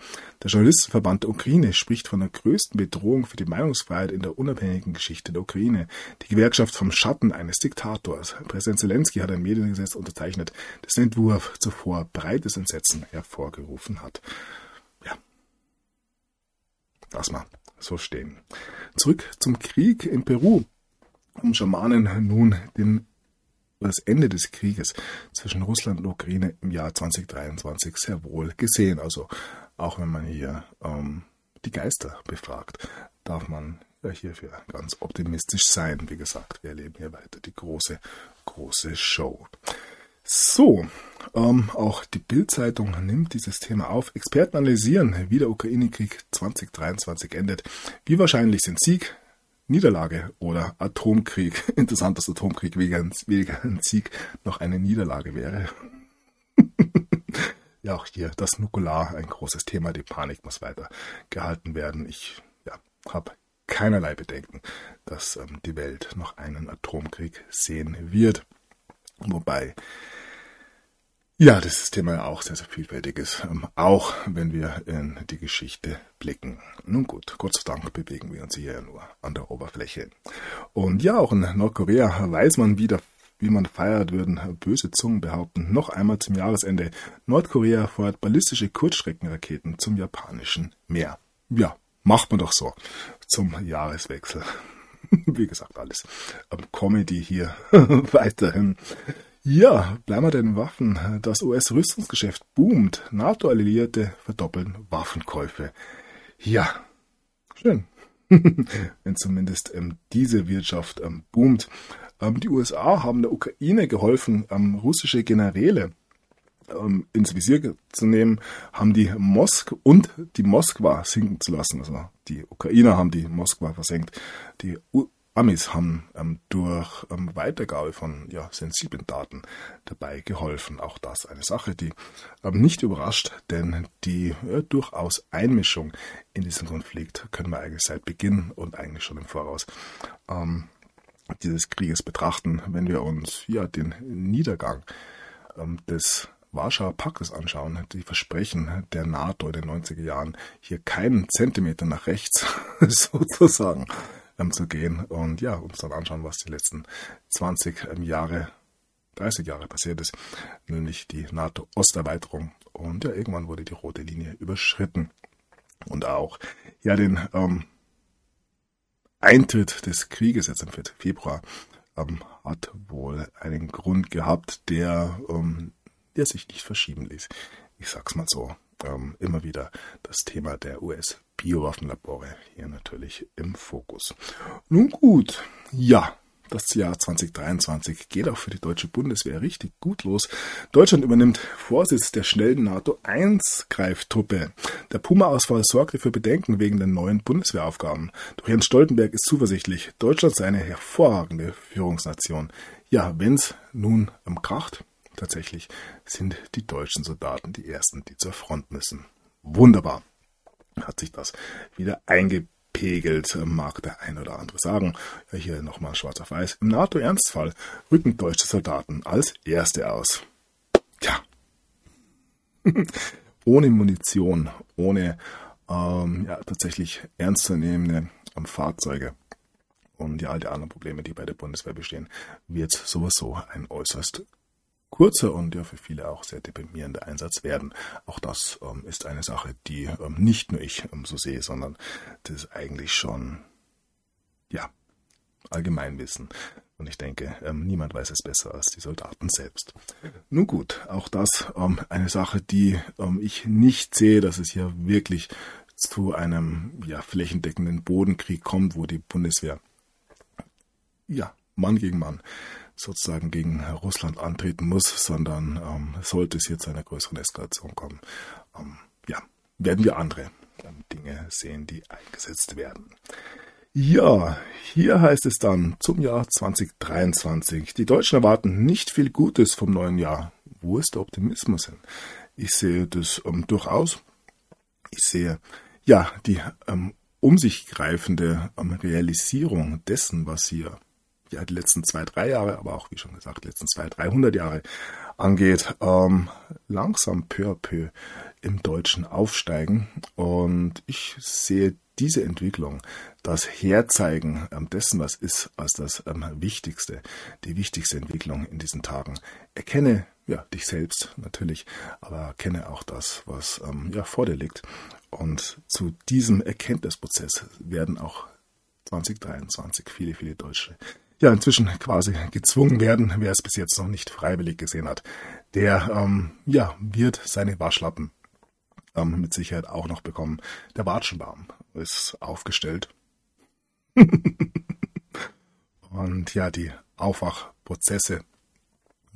Der Journalistenverband Ukraine spricht von der größten Bedrohung für die Meinungsfreiheit in der unabhängigen Geschichte der Ukraine. Die Gewerkschaft vom Schatten eines Diktators. Präsident Zelensky hat ein Mediengesetz unterzeichnet, dessen Entwurf zuvor breites Entsetzen hervorgerufen hat. Ja. Lass mal so stehen. Zurück zum Krieg in Peru. Um Schamanen nun den das Ende des Krieges zwischen Russland und Ukraine im Jahr 2023 sehr wohl gesehen. Also auch wenn man hier ähm, die Geister befragt, darf man hierfür ganz optimistisch sein. Wie gesagt, wir erleben hier weiter die große, große Show. So, ähm, auch die Bild-Zeitung nimmt dieses Thema auf. Experten analysieren, wie der Ukraine-Krieg 2023 endet. Wie wahrscheinlich sind Sieg, Niederlage oder Atomkrieg. Interessant, dass Atomkrieg wegen, ein Sieg noch eine Niederlage wäre. ja, auch hier das Nukular, ein großes Thema. Die Panik muss weiter gehalten werden. Ich ja, habe keinerlei Bedenken, dass ähm, die Welt noch einen Atomkrieg sehen wird. Wobei ja, das Thema ja auch sehr, sehr vielfältig ist, ähm, auch wenn wir in die Geschichte blicken. Nun gut, Gott sei Dank bewegen wir uns hier ja nur an der Oberfläche. Und ja, auch in Nordkorea weiß man wieder, wie man feiert, würden böse Zungen behaupten. Noch einmal zum Jahresende. Nordkorea feuert ballistische Kurzstreckenraketen zum japanischen Meer. Ja, macht man doch so zum Jahreswechsel. Wie gesagt, alles Comedy hier weiterhin. Ja, bleiben wir den Waffen. Das US-Rüstungsgeschäft boomt. NATO-Alliierte verdoppeln Waffenkäufe. Ja, schön. Wenn zumindest ähm, diese Wirtschaft ähm, boomt. Ähm, die USA haben der Ukraine geholfen, ähm, russische Generäle ähm, ins Visier zu nehmen, haben die Mosk und die Moskwa sinken zu lassen. Also die Ukrainer haben die Moskwa versenkt. Die U Amis haben ähm, durch ähm, Weitergabe von ja, sensiblen Daten dabei geholfen. Auch das eine Sache, die ähm, nicht überrascht, denn die äh, durchaus Einmischung in diesen Konflikt können wir eigentlich seit Beginn und eigentlich schon im Voraus ähm, dieses Krieges betrachten, wenn wir uns ja den Niedergang ähm, des Warschauer Paktes anschauen, die Versprechen der NATO in den 90er Jahren, hier keinen Zentimeter nach rechts sozusagen ähm, zu gehen und ja, uns dann anschauen, was die letzten 20 ähm, Jahre, 30 Jahre passiert ist, nämlich die NATO-Osterweiterung. Und ja, irgendwann wurde die rote Linie überschritten. Und auch ja den ähm, Eintritt des Krieges jetzt 4. Februar ähm, hat wohl einen Grund gehabt, der, ähm, der sich nicht verschieben ließ. Ich sag's mal so. Ähm, immer wieder das Thema der US Biowaffenlabore hier natürlich im Fokus. Nun gut, ja, das Jahr 2023 geht auch für die deutsche Bundeswehr richtig gut los. Deutschland übernimmt Vorsitz der schnellen NATO-1-Greiftruppe. Der Puma-Ausfall sorgte für Bedenken wegen der neuen Bundeswehraufgaben. Doch Jens Stoltenberg ist zuversichtlich. Deutschland sei eine hervorragende Führungsnation. Ja, wenn's nun am kracht, tatsächlich sind die deutschen Soldaten die ersten, die zur Front müssen. Wunderbar hat sich das wieder eingepegelt, mag der ein oder andere sagen. Hier nochmal schwarz auf weiß. Im NATO-Ernstfall rücken deutsche Soldaten als Erste aus. Tja. ohne Munition, ohne ähm, ja, tatsächlich ernstzunehmende ähm, Fahrzeuge und ja, all die anderen Probleme, die bei der Bundeswehr bestehen, wird sowieso ein äußerst kurzer und ja für viele auch sehr deprimierender Einsatz werden. Auch das ähm, ist eine Sache, die ähm, nicht nur ich ähm, so sehe, sondern das ist eigentlich schon, ja, Allgemeinwissen. Und ich denke, ähm, niemand weiß es besser als die Soldaten selbst. Nun gut, auch das ähm, eine Sache, die ähm, ich nicht sehe, dass es hier wirklich zu einem ja, flächendeckenden Bodenkrieg kommt, wo die Bundeswehr ja Mann gegen Mann sozusagen gegen Russland antreten muss, sondern ähm, sollte es hier zu einer größeren Eskalation kommen, ähm, ja, werden wir andere ähm, Dinge sehen, die eingesetzt werden. Ja, hier heißt es dann zum Jahr 2023. Die Deutschen erwarten nicht viel Gutes vom neuen Jahr. Wo ist der Optimismus hin? Ich sehe das ähm, durchaus. Ich sehe ja die ähm, um sich greifende ähm, Realisierung dessen, was hier ja, die letzten zwei, drei Jahre, aber auch, wie schon gesagt, die letzten zwei, dreihundert Jahre angeht, ähm, langsam peu à peu im Deutschen aufsteigen. Und ich sehe diese Entwicklung, das Herzeigen ähm, dessen, was ist, als das ähm, Wichtigste, die wichtigste Entwicklung in diesen Tagen. Erkenne ja dich selbst natürlich, aber erkenne auch das, was ähm, ja vor dir liegt. Und zu diesem Erkenntnisprozess werden auch 2023 viele, viele Deutsche ja inzwischen quasi gezwungen werden, wer es bis jetzt noch nicht freiwillig gesehen hat, der ähm, ja wird seine Waschlappen ähm, mit Sicherheit auch noch bekommen. Der Watschenbaum ist aufgestellt. Und ja, die Aufwachprozesse,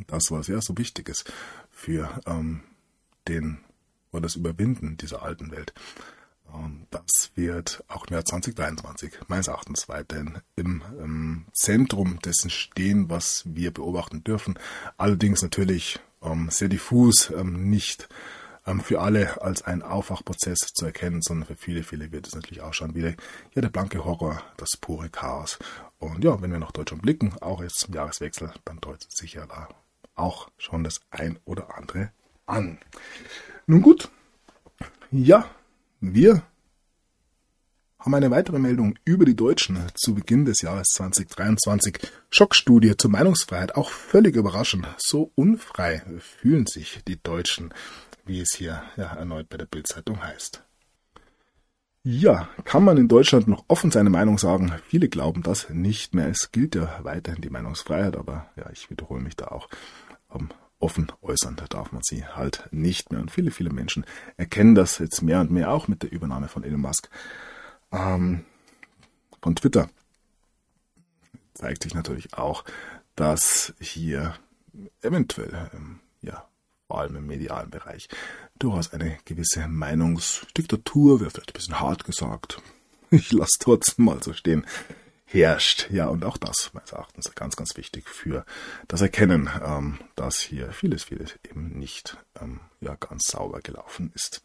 das, was ja so wichtig ist für ähm, den oder das Überwinden dieser alten Welt. Das wird auch im Jahr 2023 meines Erachtens weiterhin im, im Zentrum dessen stehen, was wir beobachten dürfen. Allerdings natürlich ähm, sehr diffus, ähm, nicht ähm, für alle als ein Aufwachprozess zu erkennen, sondern für viele, viele wird es natürlich auch schon wieder ja, der blanke Horror, das pure Chaos. Und ja, wenn wir nach Deutschland blicken, auch jetzt zum Jahreswechsel, dann deutet sich ja da auch schon das ein oder andere an. Nun gut, ja, wir haben eine weitere Meldung über die Deutschen zu Beginn des Jahres 2023. Schockstudie zur Meinungsfreiheit, auch völlig überraschend. So unfrei fühlen sich die Deutschen wie es hier ja, erneut bei der Bildzeitung heißt. Ja, kann man in Deutschland noch offen seine Meinung sagen? Viele glauben das nicht mehr. Es gilt ja weiterhin die Meinungsfreiheit, aber ja, ich wiederhole mich da auch. Um, offen äußern da darf man sie halt nicht mehr. Und viele, viele Menschen erkennen das jetzt mehr und mehr auch mit der Übernahme von Elon Musk ähm, von Twitter. Zeigt sich natürlich auch, dass hier eventuell ähm, ja vor allem im medialen Bereich, durchaus eine gewisse Meinungsdiktatur, wäre vielleicht ein bisschen hart gesagt, ich lasse trotzdem mal so stehen, herrscht. Ja, und auch das, meines Erachtens, ganz, ganz wichtig für das Erkennen, ähm, dass hier vieles, vieles eben nicht ähm, ja, ganz sauber gelaufen ist.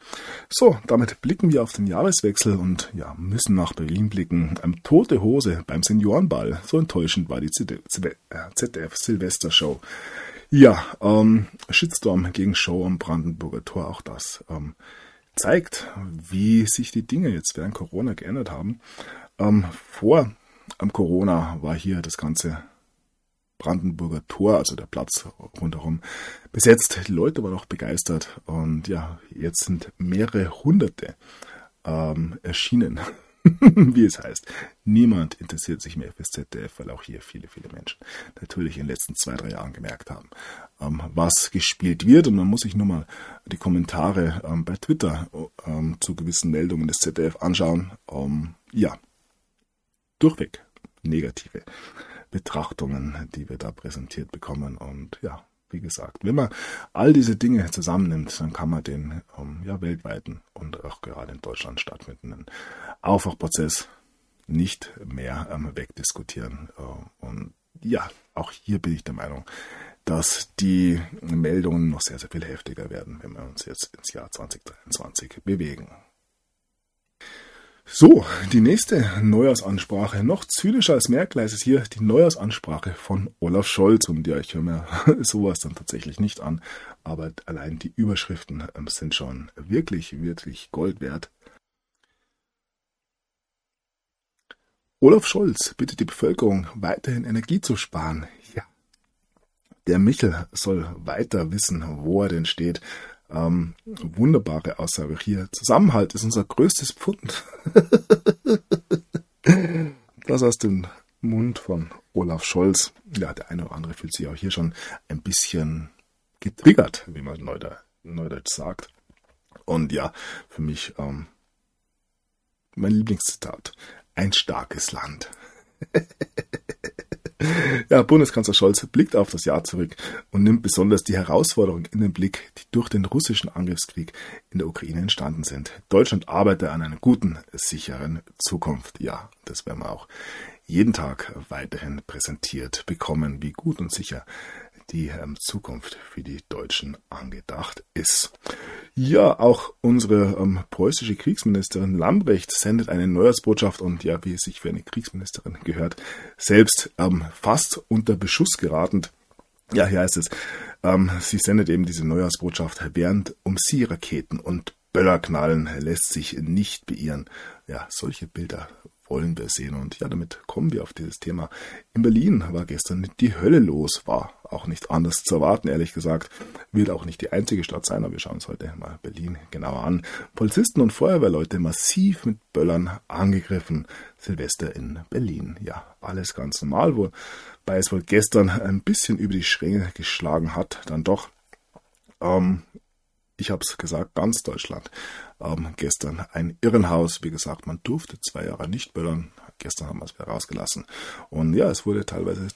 So, damit blicken wir auf den Jahreswechsel und ja, müssen nach Berlin blicken. Ähm, tote Hose beim Seniorenball. So enttäuschend war die ZDF-Silvester-Show. Ja, ähm, Shitstorm gegen Show am Brandenburger Tor, auch das ähm, zeigt, wie sich die Dinge jetzt während Corona geändert haben. Ähm, vor am Corona war hier das ganze Brandenburger Tor, also der Platz rundherum, besetzt. Die Leute waren auch begeistert und ja, jetzt sind mehrere Hunderte ähm, erschienen wie es heißt. Niemand interessiert sich mehr fürs ZDF, weil auch hier viele, viele Menschen natürlich in den letzten zwei, drei Jahren gemerkt haben, ähm, was gespielt wird. Und man muss sich nur mal die Kommentare ähm, bei Twitter ähm, zu gewissen Meldungen des ZDF anschauen. ja, durchweg negative Betrachtungen, die wir da präsentiert bekommen. Und ja, wie gesagt, wenn man all diese Dinge zusammennimmt, dann kann man den ähm, ja, weltweiten und auch gerade in Deutschland stattfindenden Aufwachprozess nicht mehr ähm, wegdiskutieren. Äh, und ja, auch hier bin ich der Meinung, dass die Meldungen noch sehr, sehr viel heftiger werden, wenn wir uns jetzt ins Jahr 2023 bewegen. So, die nächste Neujahrsansprache. Noch zynischer als Merkel ist es hier die Neujahrsansprache von Olaf Scholz. Und ja, ich höre mir sowas dann tatsächlich nicht an. Aber allein die Überschriften ähm, sind schon wirklich, wirklich Gold wert. Olaf Scholz bittet die Bevölkerung weiterhin Energie zu sparen. Ja. Der Michel soll weiter wissen, wo er denn steht. Ähm, wunderbare Aussage hier. Zusammenhalt ist unser größtes Pfund. das aus dem Mund von Olaf Scholz. Ja, der eine oder andere fühlt sich auch hier schon ein bisschen getriggert, wie man neudeutsch, sagt. Und ja, für mich ähm, mein Lieblingszitat. Ein starkes Land. Ja, Bundeskanzler Scholz blickt auf das Jahr zurück und nimmt besonders die Herausforderungen in den Blick, die durch den russischen Angriffskrieg in der Ukraine entstanden sind. Deutschland arbeitet an einer guten, sicheren Zukunft. Ja, das werden wir auch jeden Tag weiterhin präsentiert bekommen, wie gut und sicher die Zukunft für die Deutschen angedacht ist. Ja, auch unsere ähm, preußische Kriegsministerin Lambrecht sendet eine Neujahrsbotschaft und ja, wie es sich für eine Kriegsministerin gehört, selbst ähm, fast unter Beschuss geratend Ja, hier heißt es, ähm, sie sendet eben diese Neujahrsbotschaft, während um sie Raketen und Böller knallen, lässt sich nicht beirren. Ja, solche Bilder wollen wir sehen. Und ja, damit kommen wir auf dieses Thema. In Berlin war gestern die Hölle los, war auch nicht anders zu erwarten, ehrlich gesagt. Wird auch nicht die einzige Stadt sein, aber wir schauen uns heute mal Berlin genauer an. Polizisten und Feuerwehrleute massiv mit Böllern angegriffen. Silvester in Berlin. Ja, alles ganz normal, wobei es wohl gestern ein bisschen über die Schränke geschlagen hat, dann doch. Ähm, ich habe es gesagt, ganz Deutschland. Ähm, gestern ein Irrenhaus. Wie gesagt, man durfte zwei Jahre nicht böllern. Gestern haben wir es wieder rausgelassen. Und ja, es wurde teilweise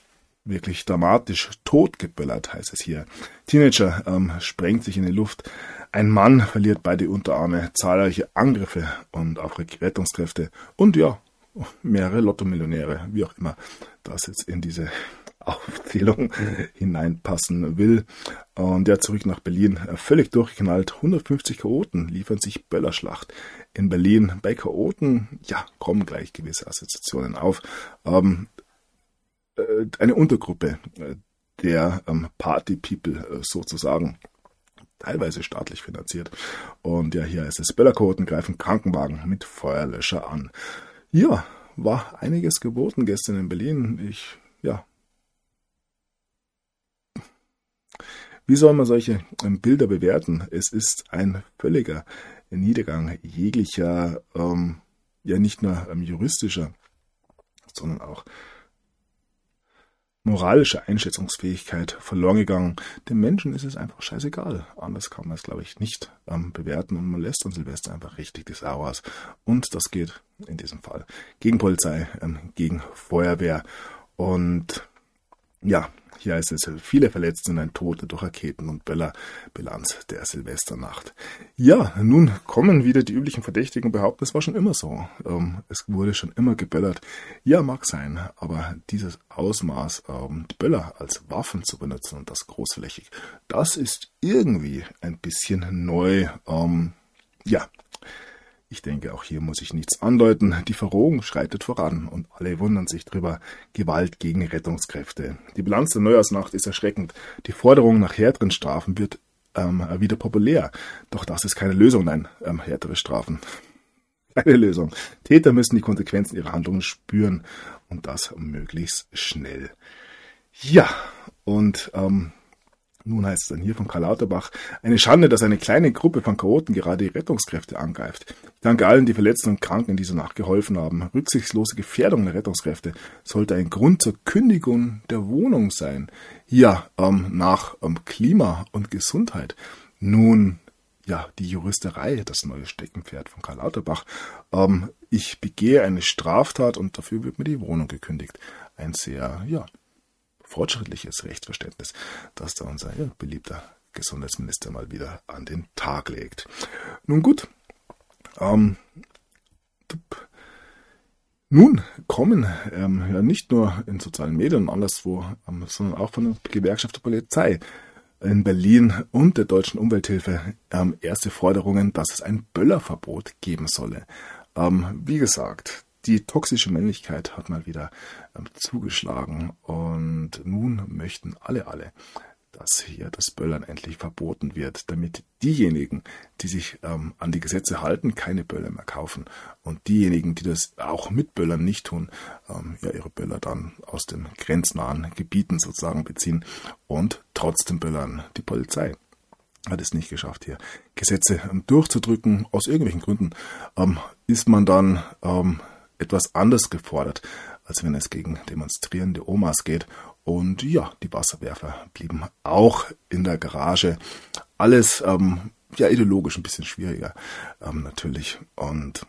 wirklich dramatisch totgeböllert, heißt es hier. Teenager ähm, sprengt sich in die Luft. Ein Mann verliert beide Unterarme. Zahlreiche Angriffe und auch Rettungskräfte. Und ja, mehrere Lotto-Millionäre, wie auch immer das jetzt in diese Aufzählung hineinpassen will. Und ja, zurück nach Berlin, völlig durchgeknallt. 150 Chaoten liefern sich Böllerschlacht in Berlin. Bei Chaoten, ja, kommen gleich gewisse Assoziationen auf. Ähm, äh, eine Untergruppe äh, der ähm, Party People äh, sozusagen teilweise staatlich finanziert. Und ja, hier ist es Böllerkoten greifen Krankenwagen mit Feuerlöscher an. Ja, war einiges geboten gestern in Berlin. Ich, ja, Wie soll man solche ähm, Bilder bewerten? Es ist ein völliger Niedergang jeglicher, ähm, ja nicht nur ähm, juristischer, sondern auch moralische Einschätzungsfähigkeit verloren gegangen. Den Menschen ist es einfach scheißegal. Anders kann man es, glaube ich, nicht ähm, bewerten und man lässt an Silvester einfach richtig die Sau aus. Und das geht in diesem Fall gegen Polizei, ähm, gegen Feuerwehr und ja, hier heißt es, viele Verletzte und ein Tote durch Raketen und Böller. Bilanz der Silvesternacht. Ja, nun kommen wieder die üblichen Verdächtigen und behaupten, es war schon immer so. Ähm, es wurde schon immer geböllert. Ja, mag sein, aber dieses Ausmaß, ähm, die Böller als Waffen zu benutzen und das großflächig, das ist irgendwie ein bisschen neu. Ähm, ja, ich denke, auch hier muss ich nichts andeuten. Die Verrohung schreitet voran und alle wundern sich drüber. Gewalt gegen Rettungskräfte. Die Bilanz der Neujahrsnacht ist erschreckend. Die Forderung nach härteren Strafen wird ähm, wieder populär. Doch das ist keine Lösung, nein, ähm, härtere Strafen. Keine Lösung. Täter müssen die Konsequenzen ihrer Handlungen spüren und das möglichst schnell. Ja, und ähm, nun heißt es dann hier von Karl Lauterbach, eine Schande, dass eine kleine Gruppe von Chaoten gerade die Rettungskräfte angreift. Danke allen, die Verletzten und Kranken in dieser Nacht geholfen haben. Rücksichtslose Gefährdung der Rettungskräfte sollte ein Grund zur Kündigung der Wohnung sein. Ja, ähm, nach ähm, Klima und Gesundheit. Nun, ja, die Juristerei, das neue Steckenpferd von Karl Lauterbach. Ähm, ich begehe eine Straftat und dafür wird mir die Wohnung gekündigt. Ein sehr, ja, fortschrittliches Rechtsverständnis, das da unser ja, beliebter Gesundheitsminister mal wieder an den Tag legt. Nun gut, ähm, nun kommen ähm, ja nicht nur in sozialen Medien und anderswo, ähm, sondern auch von der Gewerkschaft der Polizei in Berlin und der deutschen Umwelthilfe ähm, erste Forderungen, dass es ein Böllerverbot geben solle. Ähm, wie gesagt, die toxische Männlichkeit hat mal wieder ähm, zugeschlagen und nun möchten alle, alle, dass hier das Böllern endlich verboten wird, damit diejenigen, die sich ähm, an die Gesetze halten, keine Böller mehr kaufen und diejenigen, die das auch mit Böllern nicht tun, ähm, ja ihre Böller dann aus den grenznahen Gebieten sozusagen beziehen und trotzdem böllern. Die Polizei hat es nicht geschafft, hier Gesetze ähm, durchzudrücken. Aus irgendwelchen Gründen ähm, ist man dann ähm, etwas anders gefordert, als wenn es gegen demonstrierende Omas geht. Und ja, die Wasserwerfer blieben auch in der Garage. Alles ähm, ja ideologisch ein bisschen schwieriger ähm, natürlich. Und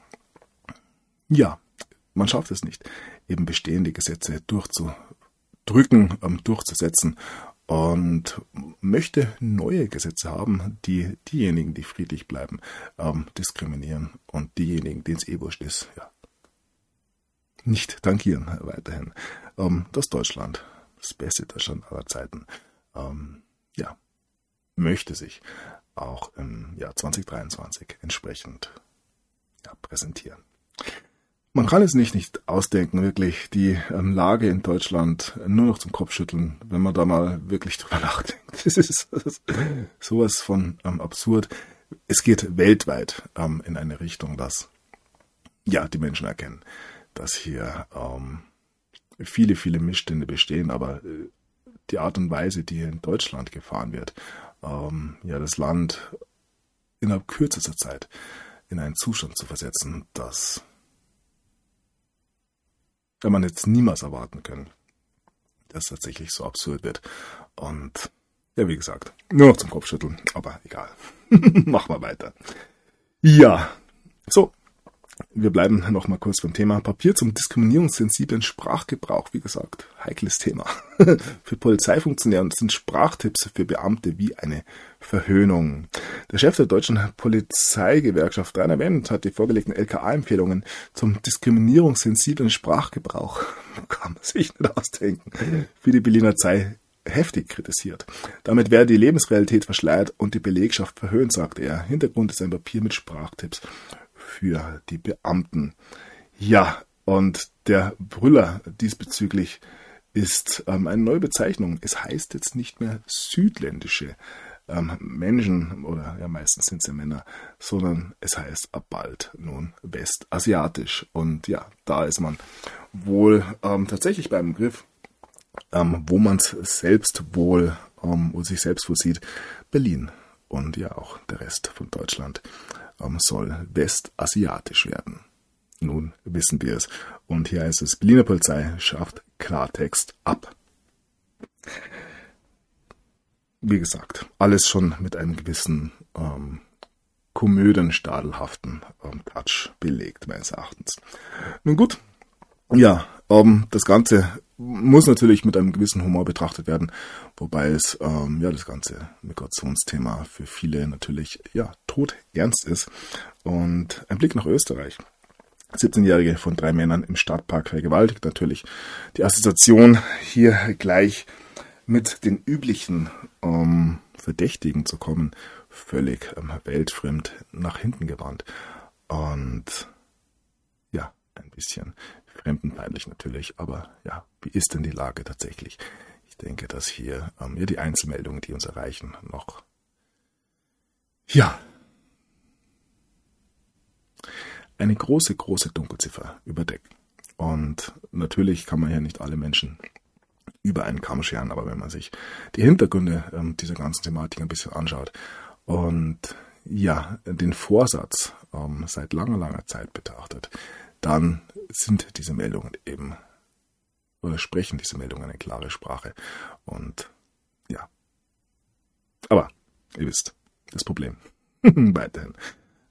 ja, man schafft es nicht, eben bestehende Gesetze durchzudrücken, ähm, durchzusetzen und möchte neue Gesetze haben, die diejenigen, die friedlich bleiben, ähm, diskriminieren und diejenigen, denen es eh wurscht ist, ja, nicht tangieren weiterhin. Ähm, das Deutschland, das beste Deutschland aller Zeiten, ähm, ja, möchte sich auch im Jahr 2023 entsprechend ja, präsentieren. man kann es nicht, nicht ausdenken, wirklich, die ähm, Lage in Deutschland nur noch zum Kopfschütteln, wenn man da mal wirklich drüber nachdenkt. Das ist, das ist sowas von ähm, absurd. Es geht weltweit ähm, in eine Richtung, dass ja die Menschen erkennen, dass hier ähm, viele, viele Missstände bestehen, aber äh, die Art und Weise, die hier in Deutschland gefahren wird, ähm, ja das Land innerhalb kürzester Zeit in einen Zustand zu versetzen, dass wenn man jetzt niemals erwarten können, dass tatsächlich so absurd wird. Und ja, wie gesagt, nur noch zum Kopfschütteln, aber egal. Machen wir weiter. Ja, so, wir bleiben noch mal kurz beim Thema Papier zum diskriminierungssensiblen Sprachgebrauch. Wie gesagt, heikles Thema. für Polizeifunktionäre sind Sprachtipps für Beamte wie eine Verhöhnung. Der Chef der deutschen Polizeigewerkschaft Rainer Wendt hat die vorgelegten LKA-Empfehlungen zum diskriminierungssensiblen Sprachgebrauch, kann man sich nicht ausdenken, für die Berliner Zeit heftig kritisiert. Damit werde die Lebensrealität verschleiert und die Belegschaft verhöhnt, sagte er. Hintergrund ist ein Papier mit Sprachtipps für die Beamten. Ja, und der Brüller diesbezüglich ist ähm, eine neue Bezeichnung. Es heißt jetzt nicht mehr südländische ähm, Menschen, oder ja meistens sind es ja Männer, sondern es heißt ab bald nun westasiatisch. Und ja, da ist man wohl ähm, tatsächlich beim Begriff, ähm, wo man es selbst wohl, ähm, wo sich selbst wohl sieht, Berlin und ja auch der Rest von Deutschland soll westasiatisch werden. Nun wissen wir es. Und hier heißt es, Berliner Polizei schafft Klartext ab. Wie gesagt, alles schon mit einem gewissen ähm, komödenstadelhaften ähm, Touch belegt, meines Erachtens. Nun gut, ja, ähm, das Ganze muss natürlich mit einem gewissen Humor betrachtet werden, wobei es ähm, ja das ganze Migrationsthema für viele natürlich ja tot ernst ist. Und ein Blick nach Österreich. 17-Jährige von drei Männern im Stadtpark vergewaltigt. Natürlich die Assoziation hier gleich mit den üblichen ähm, Verdächtigen zu kommen, völlig ähm, weltfremd nach hinten gewandt. Und ja, ein bisschen fremdenfeindlich natürlich, aber ja, wie ist denn die Lage tatsächlich? Ich denke, dass hier ähm, ja, die Einzelmeldungen, die uns erreichen, noch ja eine große, große Dunkelziffer überdecken. Und natürlich kann man ja nicht alle Menschen über einen Kamm scheren, aber wenn man sich die Hintergründe ähm, dieser ganzen Thematik ein bisschen anschaut und ja, den Vorsatz ähm, seit langer, langer Zeit betrachtet, dann sind diese Meldungen eben, oder sprechen diese Meldungen eine klare Sprache. Und ja. Aber ihr wisst, das Problem weiterhin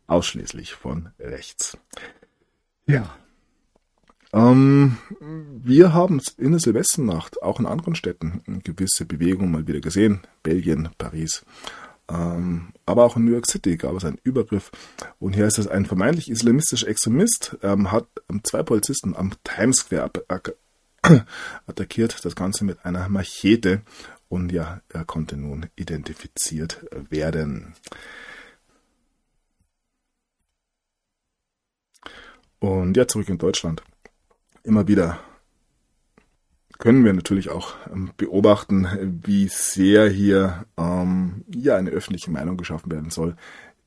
ausschließlich von rechts. Ja. Ähm, wir haben in der Silvesternacht auch in anderen Städten gewisse Bewegungen mal wieder gesehen. Belgien, Paris, ähm, aber auch in New York City gab es einen Übergriff. Und hier ist es ein vermeintlich islamistischer Extremist, ähm, hat ähm, zwei Polizisten am Times Square attackiert, das Ganze mit einer Machete. Und ja, er konnte nun identifiziert werden. Und ja, zurück in Deutschland. Immer wieder können wir natürlich auch ähm, beobachten, wie sehr hier ähm, ja eine öffentliche Meinung geschaffen werden soll,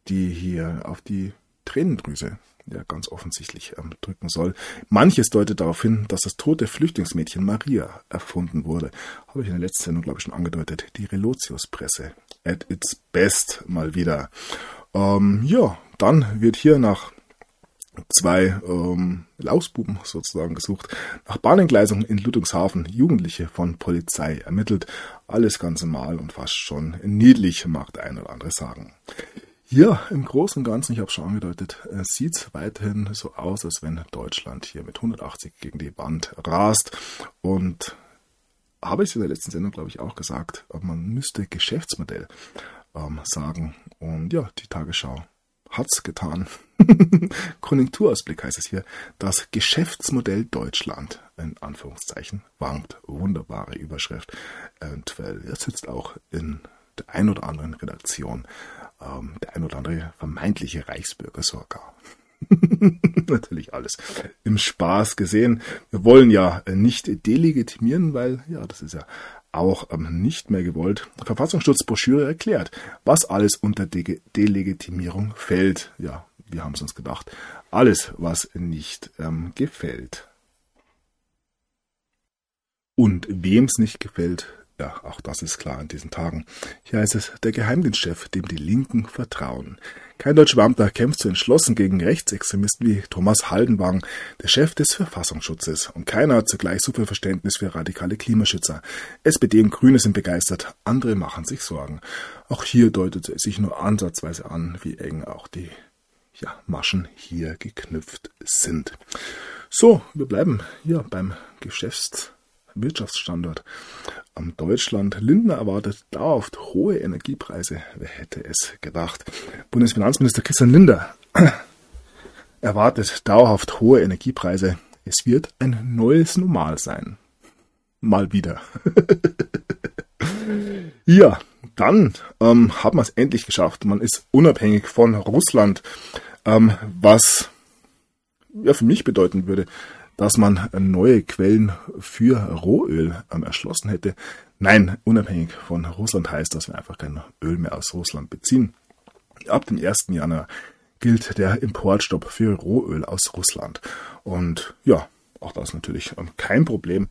die hier auf die Tränendrüse ja ganz offensichtlich ähm, drücken soll. Manches deutet darauf hin, dass das tote Flüchtlingsmädchen Maria erfunden wurde. Habe ich in der letzten Sendung, glaube ich, schon angedeutet. Die Relotius-Presse. At its best mal wieder. Ähm, ja, dann wird hier nach zwei ähm, Lausbuben sozusagen gesucht. Nach Bahnentgleisung in Ludwigshafen Jugendliche von Polizei ermittelt. Alles ganz normal und fast schon niedlich, mag der ein oder andere sagen. Ja, im Großen und Ganzen, ich habe schon angedeutet, äh, sieht es weiterhin so aus, als wenn Deutschland hier mit 180 gegen die Wand rast. Und habe ich in der letzten Sendung, glaube ich, auch gesagt, man müsste Geschäftsmodell ähm, sagen. Und ja, die Tagesschau hat's getan. Konjunkturausblick heißt es hier. Das Geschäftsmodell Deutschland, in Anführungszeichen, wankt. Wunderbare Überschrift. Und er sitzt auch in der ein oder anderen Redaktion, ähm, der ein oder andere vermeintliche Reichsbürger sogar. Natürlich alles im Spaß gesehen. Wir wollen ja nicht delegitimieren, weil ja, das ist ja auch ähm, nicht mehr gewollt. Verfassungsschutzbroschüre erklärt, was alles unter De Delegitimierung fällt. Ja, wir haben es uns gedacht. Alles, was nicht ähm, gefällt. Und wem es nicht gefällt, ja, auch das ist klar in diesen Tagen. Hier heißt es, der Geheimdienstchef, dem die Linken vertrauen. Kein deutscher Beamter kämpft so entschlossen gegen Rechtsextremisten wie Thomas Haldenwang, der Chef des Verfassungsschutzes. Und keiner hat zugleich so viel Verständnis für radikale Klimaschützer. SPD und Grüne sind begeistert, andere machen sich Sorgen. Auch hier deutet es sich nur ansatzweise an, wie eng auch die ja, Maschen hier geknüpft sind. So, wir bleiben hier beim Geschäftswirtschaftsstandort am Deutschland. Lindner erwartet dauerhaft hohe Energiepreise. Wer hätte es gedacht? Bundesfinanzminister Christian Linder erwartet dauerhaft hohe Energiepreise. Es wird ein neues Normal sein. Mal wieder. ja, dann ähm, hat man es endlich geschafft. Man ist unabhängig von Russland, ähm, was ja für mich bedeuten würde, dass man neue Quellen für Rohöl ähm, erschlossen hätte. Nein, unabhängig von Russland heißt, dass wir einfach kein Öl mehr aus Russland beziehen. Ab dem 1. Januar gilt der Importstopp für Rohöl aus Russland. Und ja, auch das natürlich ähm, kein Problem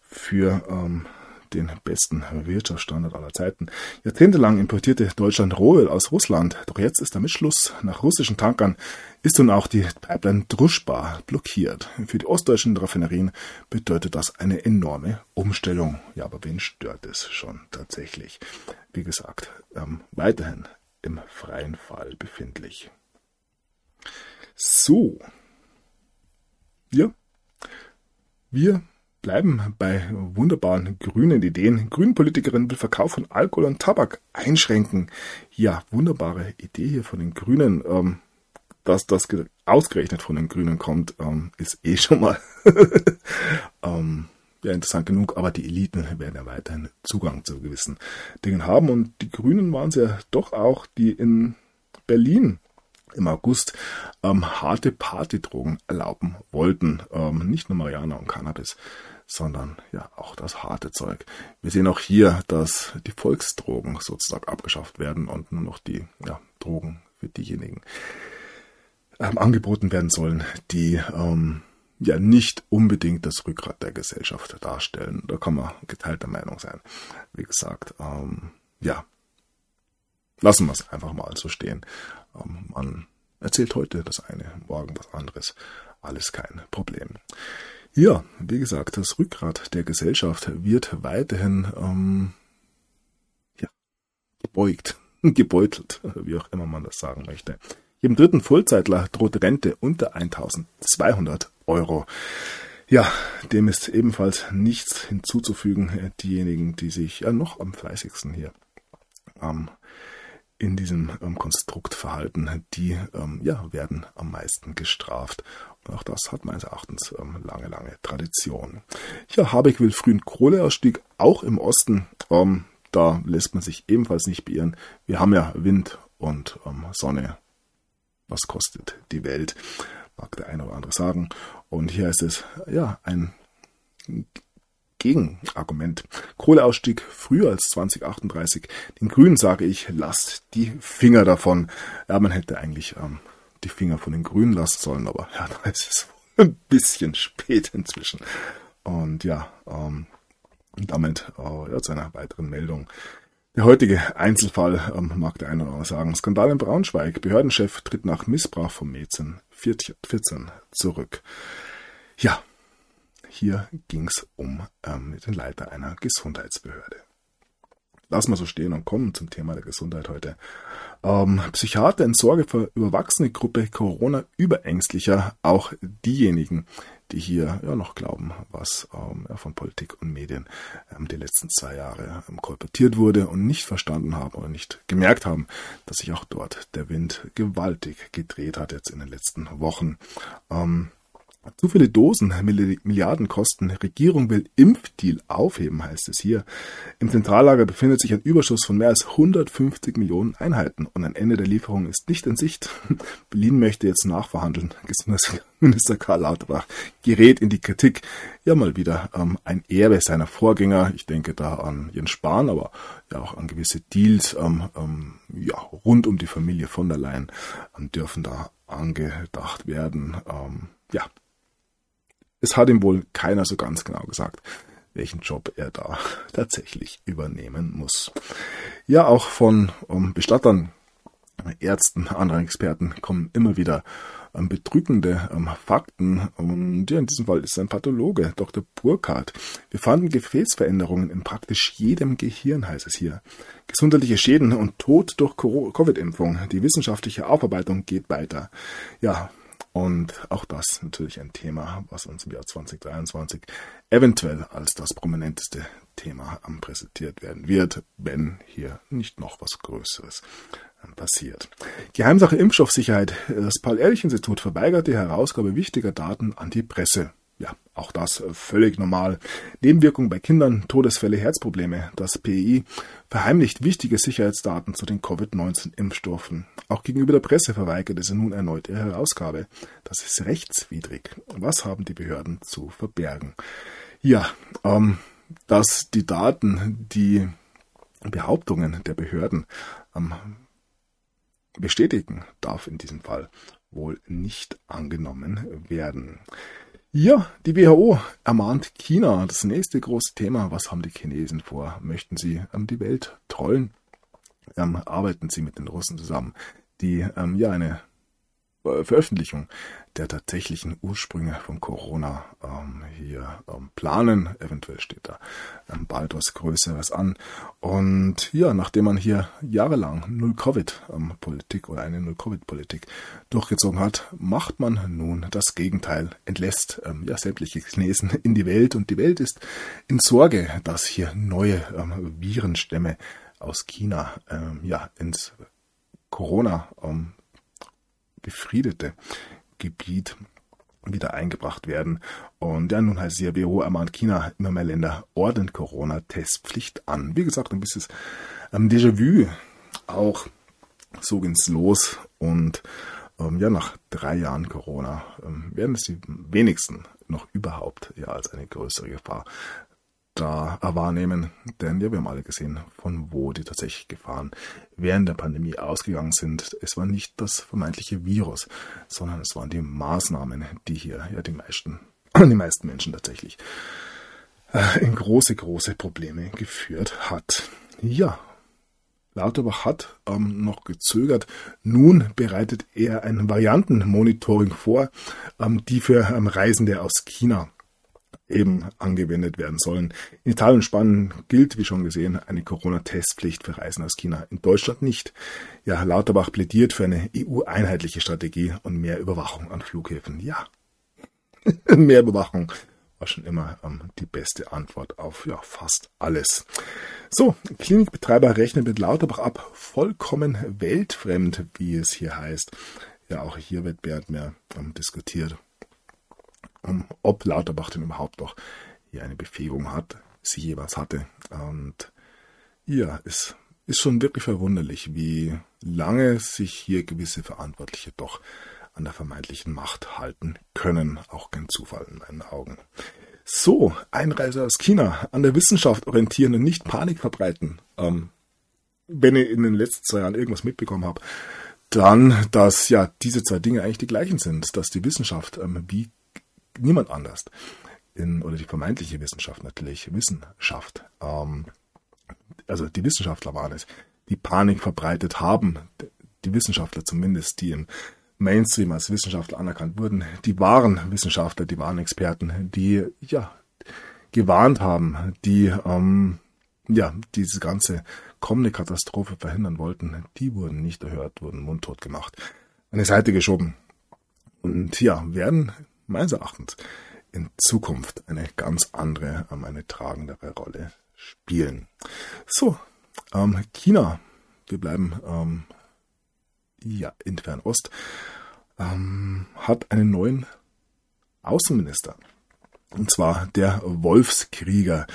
für ähm, den besten Wirtschaftsstandard aller Zeiten. Jahrzehntelang importierte Deutschland Rohöl aus Russland, doch jetzt ist damit Schluss. Nach russischen Tankern ist nun auch die Pipeline Druschba blockiert. Für die ostdeutschen Raffinerien bedeutet das eine enorme Umstellung. Ja, aber wen stört es schon tatsächlich? Wie gesagt, ähm, weiterhin im freien Fall befindlich. So. Ja. Wir bleiben bei wunderbaren grünen Ideen. Grünpolitikerin will Verkauf von Alkohol und Tabak einschränken. Ja, wunderbare Idee hier von den Grünen. Ähm, dass das ausgerechnet von den Grünen kommt, ähm, ist eh schon mal ähm, ja, interessant genug. Aber die Eliten werden ja weiterhin Zugang zu gewissen Dingen haben. Und die Grünen waren es ja doch auch, die in Berlin im August ähm, harte Partydrogen erlauben wollten. Ähm, nicht nur Mariana und Cannabis, sondern ja auch das harte Zeug. Wir sehen auch hier, dass die Volksdrogen sozusagen abgeschafft werden und nur noch die ja, Drogen für diejenigen ähm, angeboten werden sollen, die ähm, ja nicht unbedingt das Rückgrat der Gesellschaft darstellen. Da kann man geteilter Meinung sein. Wie gesagt, ähm, ja, lassen wir es einfach mal so stehen. Ähm, man erzählt heute das eine, morgen was anderes. Alles kein Problem. Ja, wie gesagt, das Rückgrat der Gesellschaft wird weiterhin ähm, ja, gebeugt, gebeutelt, wie auch immer man das sagen möchte. Jedem dritten Vollzeitler droht Rente unter 1200 Euro. Ja, dem ist ebenfalls nichts hinzuzufügen. Diejenigen, die sich ja noch am fleißigsten hier ähm, in diesem ähm, Konstrukt verhalten, die ähm, ja, werden am meisten gestraft. Und auch das hat meines Erachtens ähm, lange, lange Tradition. Ja, Habeck will frühen Kohleausstieg auch im Osten. Ähm, da lässt man sich ebenfalls nicht beirren. Wir haben ja Wind und ähm, Sonne. Was kostet die Welt? Mag der eine oder andere sagen. Und hier ist es ja ein Gegenargument. Kohleausstieg früher als 2038. Den Grünen sage ich, lasst die Finger davon. Ja, man hätte eigentlich ähm, die Finger von den Grünen lassen sollen, aber ja, da ist es ein bisschen spät inzwischen. Und ja, ähm, damit äh, ja, zu einer weiteren Meldung. Der heutige Einzelfall ähm, mag der eine oder andere sagen. Skandal in Braunschweig. Behördenchef tritt nach Missbrauch vom Mädchen 14 zurück. Ja, hier ging es um ähm, den Leiter einer Gesundheitsbehörde. Lassen wir so stehen und kommen zum Thema der Gesundheit heute. Ähm, Psychiater in Sorge für überwachsene Gruppe Corona überängstlicher, auch diejenigen, die hier ja noch glauben, was ähm, ja, von Politik und Medien ähm, die letzten zwei Jahre ähm, kolportiert wurde und nicht verstanden haben oder nicht gemerkt haben, dass sich auch dort der Wind gewaltig gedreht hat jetzt in den letzten Wochen. Ähm, Zu viele Dosen, Milliarden kosten. Regierung will Impfdeal aufheben, heißt es hier. Im Zentrallager befindet sich ein Überschuss von mehr als 150 Millionen Einheiten und ein Ende der Lieferung ist nicht in Sicht. Berlin möchte jetzt nachverhandeln. Gesundheitsminister Karl Lauterbach gerät in die Kritik. Ja, mal wieder ähm, ein Erbe seiner Vorgänger. Ich denke da an Jens Spahn, aber ja auch an gewisse Deals ähm, ähm, ja, rund um die Familie von der Leyen dürfen da angedacht werden. Ähm, ja, es hat ihm wohl keiner so ganz genau gesagt, welchen Job er da tatsächlich übernehmen muss. Ja, auch von ähm, Bestattern, Ärzten, anderen Experten kommen immer wieder ähm, bedrückende ähm, Fakten. Und ja, in diesem Fall ist es ein Pathologe, Dr. Burkhardt. Wir fanden Gefäßveränderungen in praktisch jedem Gehirn, heißt es hier. Gesundheitliche Schäden und Tod durch Covid-Impfung. Die wissenschaftliche Aufarbeitung geht weiter. Ja, und auch das natürlich ein Thema, was uns im Jahr 2023 eventuell als das prominenteste Thema präsentiert werden wird, wenn hier nicht noch was Größeres ähm, passiert. Geheimsache Impfstoffsicherheit. Das Paul-Ehrlich-Institut verweigert die Herausgabe wichtiger Daten an die Presse. Ja, auch das äh, völlig normal. Nebenwirkungen bei Kindern, Todesfälle, Herzprobleme. Das PI verheimlicht wichtige Sicherheitsdaten zu den Covid-19-Impfstoffen. Auch gegenüber der Presse verweigert es nun erneut ihre Herausgabe. Das ist rechtswidrig. Was haben die Behörden zu verbergen? Ja, ähm, dass die Daten, die Behauptungen der Behörden ähm, bestätigen, darf in diesem Fall wohl nicht angenommen werden. Ja, die WHO ermahnt China. Das nächste große Thema. Was haben die Chinesen vor? Möchten sie ähm, die Welt trollen? Ähm, arbeiten sie mit den Russen zusammen, die ähm, ja eine Veröffentlichung der tatsächlichen Ursprünge von Corona ähm, hier ähm, planen. Eventuell steht da ähm, bald was Größeres an. Und ja, nachdem man hier jahrelang Null-Covid-Politik oder eine Null-Covid-Politik durchgezogen hat, macht man nun das Gegenteil, entlässt ähm, ja sämtliche Chinesen in die Welt und die Welt ist in Sorge, dass hier neue ähm, Virenstämme aus China ähm, ja ins Corona ähm, befriedete Gebiet wieder eingebracht werden. Und ja, nun heißt es ja, WHO ermahnt China immer mehr Länder ordnen Corona-Testpflicht an. Wie gesagt, ein bisschen ähm, Déjà-vu. Auch so ging's los. Und ähm, ja, nach drei Jahren Corona ähm, werden es die wenigsten noch überhaupt ja als eine größere Gefahr da wahrnehmen. Denn ja, wir haben alle gesehen, von wo die tatsächlich Gefahren während der Pandemie ausgegangen sind. Es war nicht das vermeintliche Virus, sondern es waren die Maßnahmen, die hier ja die meisten, die meisten Menschen tatsächlich äh, in große, große Probleme geführt hat. Ja, Lauterbach hat ähm, noch gezögert. Nun bereitet er ein Variantenmonitoring vor, ähm, die für ähm, Reisende aus China eben angewendet werden sollen. In Italien und Spanien gilt, wie schon gesehen, eine Corona-Testpflicht für Reisen aus China. In Deutschland nicht. Ja, Herr Lauterbach plädiert für eine EU-einheitliche Strategie und mehr Überwachung an Flughäfen. Ja, mehr Überwachung war schon immer ähm, die beste Antwort auf ja, fast alles. So, Klinikbetreiber rechnen mit Lauterbach ab, vollkommen weltfremd, wie es hier heißt. Ja, auch hier wird Bernd mehr ähm, diskutiert ob Lauterbach denn überhaupt noch hier eine Befähigung hat, sie jeweils hatte. Und ja, es ist schon wirklich verwunderlich, wie lange sich hier gewisse Verantwortliche doch an der vermeintlichen Macht halten können. Auch kein Zufall in meinen Augen. So, Einreise aus China, an der Wissenschaft orientieren und nicht Panik verbreiten. Ähm, wenn ich in den letzten zwei Jahren irgendwas mitbekommen habe, dann, dass ja diese zwei Dinge eigentlich die gleichen sind, dass die Wissenschaft ähm, wie niemand anders in, oder die vermeintliche Wissenschaft natürlich, Wissenschaft, ähm, also die Wissenschaftler waren es, die Panik verbreitet haben, die Wissenschaftler zumindest, die im Mainstream als Wissenschaftler anerkannt wurden, die waren Wissenschaftler, die waren Experten, die ja gewarnt haben, die ähm, ja diese ganze kommende Katastrophe verhindern wollten, die wurden nicht erhört, wurden mundtot gemacht, an die Seite geschoben. Und ja werden meines Erachtens in Zukunft eine ganz andere, ähm, eine tragendere Rolle spielen. So, ähm, China. Wir bleiben ähm, ja in Fernost. Ähm, hat einen neuen Außenminister. Und zwar der Wolfskrieger,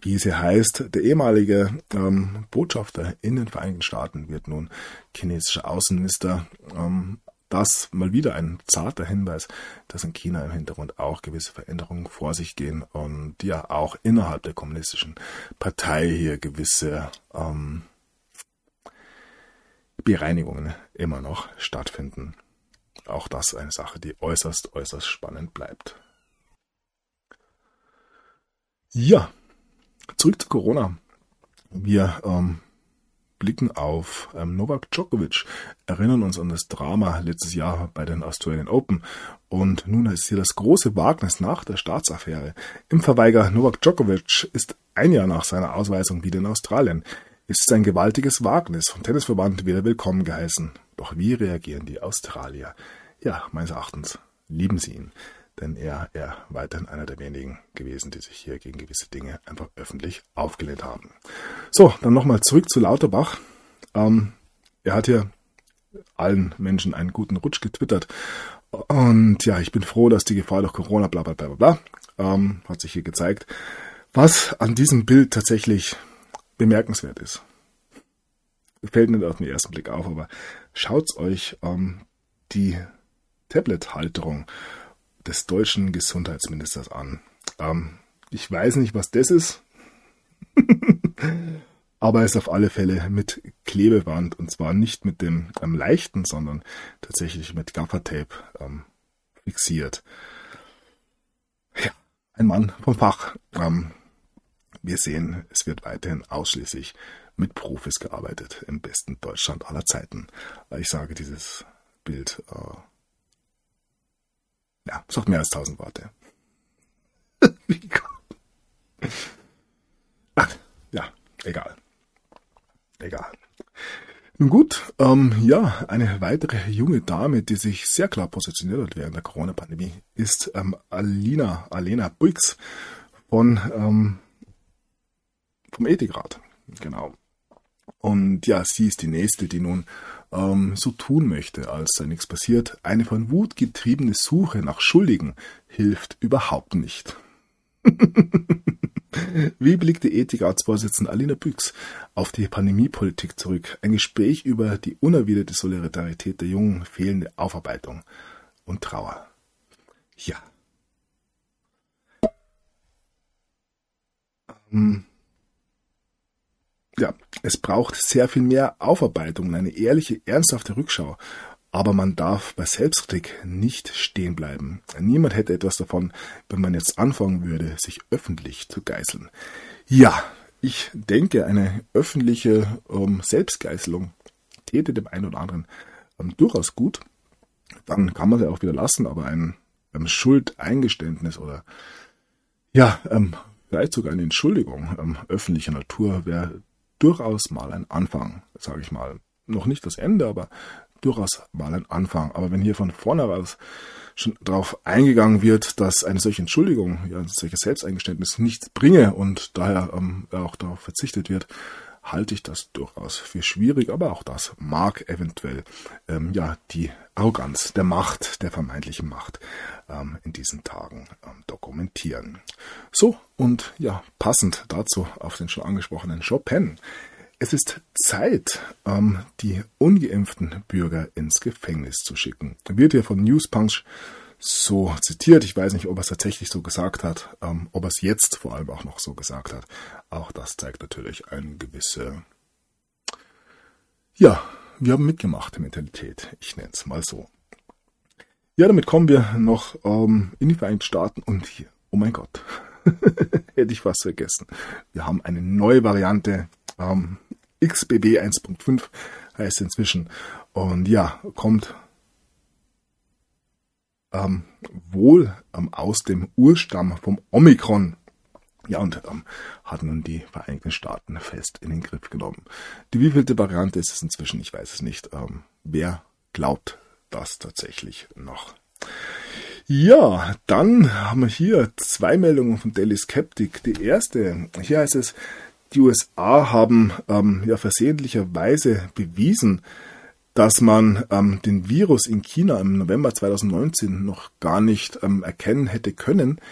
wie sie heißt. Der ehemalige ähm, Botschafter in den Vereinigten Staaten wird nun chinesischer Außenminister. Ähm, das mal wieder ein zarter Hinweis, dass in China im Hintergrund auch gewisse Veränderungen vor sich gehen und ja auch innerhalb der kommunistischen Partei hier gewisse ähm, Bereinigungen immer noch stattfinden. Auch das eine Sache, die äußerst, äußerst spannend bleibt. Ja, zurück zu Corona. Wir ähm, blicken auf ähm, Novak Djokovic, erinnern uns an das Drama letztes Jahr bei den Australian Open und nun ist hier das große Wagnis nach der Staatsaffäre. Im Verweiger Novak Djokovic ist ein Jahr nach seiner Ausweisung wieder in Australien. Es ist ein gewaltiges Wagnis vom Tennisverband wieder willkommen geheißen. Doch wie reagieren die Australier? Ja, meines Erachtens lieben sie ihn denn er er weiterhin einer der wenigen gewesen, die sich hier gegen gewisse Dinge einfach öffentlich aufgelehnt haben. So, dann nochmal zurück zu Lauterbach. Ähm, er hat hier allen Menschen einen guten Rutsch getwittert. Und ja, ich bin froh, dass die Gefahr durch Corona bla bla bla bla ähm, hat sich hier gezeigt. Was an diesem Bild tatsächlich bemerkenswert ist. Fällt nicht auf den ersten Blick auf, aber schaut's euch ähm, die Tablet-Halterung des deutschen Gesundheitsministers an. Ähm, ich weiß nicht, was das ist, aber es ist auf alle Fälle mit Klebeband und zwar nicht mit dem ähm, leichten, sondern tatsächlich mit Gaffertape ähm, fixiert. Ja, ein Mann vom Fach. Ähm, wir sehen, es wird weiterhin ausschließlich mit Profis gearbeitet, im besten Deutschland aller Zeiten. Ich sage dieses Bild äh, ja, sagt mehr als tausend Worte. Ach, ja, egal. Egal. Nun gut, ähm, ja, eine weitere junge Dame, die sich sehr klar positioniert hat während der Corona-Pandemie, ist ähm, Alina, Alena Buix von, ähm, vom Ethikrat. Genau. Und ja, sie ist die nächste, die nun ähm, so tun möchte, als sei nichts passiert. Eine von Wut getriebene Suche nach Schuldigen hilft überhaupt nicht. Wie blickt die Ethikratsvorsitzende Alina Büchs auf die Pandemiepolitik zurück? Ein Gespräch über die unerwiderte Solidarität der Jungen, fehlende Aufarbeitung und Trauer. Ja. Ähm, ja, es braucht sehr viel mehr Aufarbeitung, eine ehrliche, ernsthafte Rückschau. Aber man darf bei Selbstkritik nicht stehen bleiben. Niemand hätte etwas davon, wenn man jetzt anfangen würde, sich öffentlich zu geißeln. Ja, ich denke, eine öffentliche ähm, Selbstgeißelung täte dem einen oder anderen ähm, durchaus gut. Dann kann man sie auch wieder lassen, aber ein ähm, Schuldeingeständnis oder ja, ähm, vielleicht sogar eine Entschuldigung ähm, öffentlicher Natur wäre durchaus mal ein Anfang, sage ich mal. Noch nicht das Ende, aber durchaus mal ein Anfang. Aber wenn hier von vornherein schon darauf eingegangen wird, dass eine solche Entschuldigung, ja, ein solches Selbsteingeständnis nichts bringe und daher ähm, auch darauf verzichtet wird, halte ich das durchaus für schwierig, aber auch das mag eventuell ähm, ja die Arroganz der Macht, der vermeintlichen Macht ähm, in diesen Tagen ähm, dokumentieren. So und ja passend dazu auf den schon angesprochenen Chopin. Es ist Zeit, ähm, die ungeimpften Bürger ins Gefängnis zu schicken. Wird hier von Newspunch so zitiert. Ich weiß nicht, ob er es tatsächlich so gesagt hat, ähm, ob er es jetzt vor allem auch noch so gesagt hat. Auch das zeigt natürlich eine gewisse, ja, wir haben mitgemacht, Mentalität. Ich nenne es mal so. Ja, damit kommen wir noch ähm, in die Vereinigten Staaten und hier, oh mein Gott, hätte ich fast vergessen. Wir haben eine neue Variante, ähm, XBB 1.5 heißt inzwischen. Und ja, kommt ähm, wohl ähm, aus dem Urstamm vom Omikron. Ja, und ähm, hat nun die Vereinigten Staaten fest in den Griff genommen. Die wievielte Variante ist es inzwischen? Ich weiß es nicht. Ähm, wer glaubt das tatsächlich noch? Ja, dann haben wir hier zwei Meldungen von Daily Skeptic. Die erste, hier heißt es, die USA haben ähm, ja versehentlicherweise bewiesen, dass man ähm, den Virus in China im November 2019 noch gar nicht ähm, erkennen hätte können,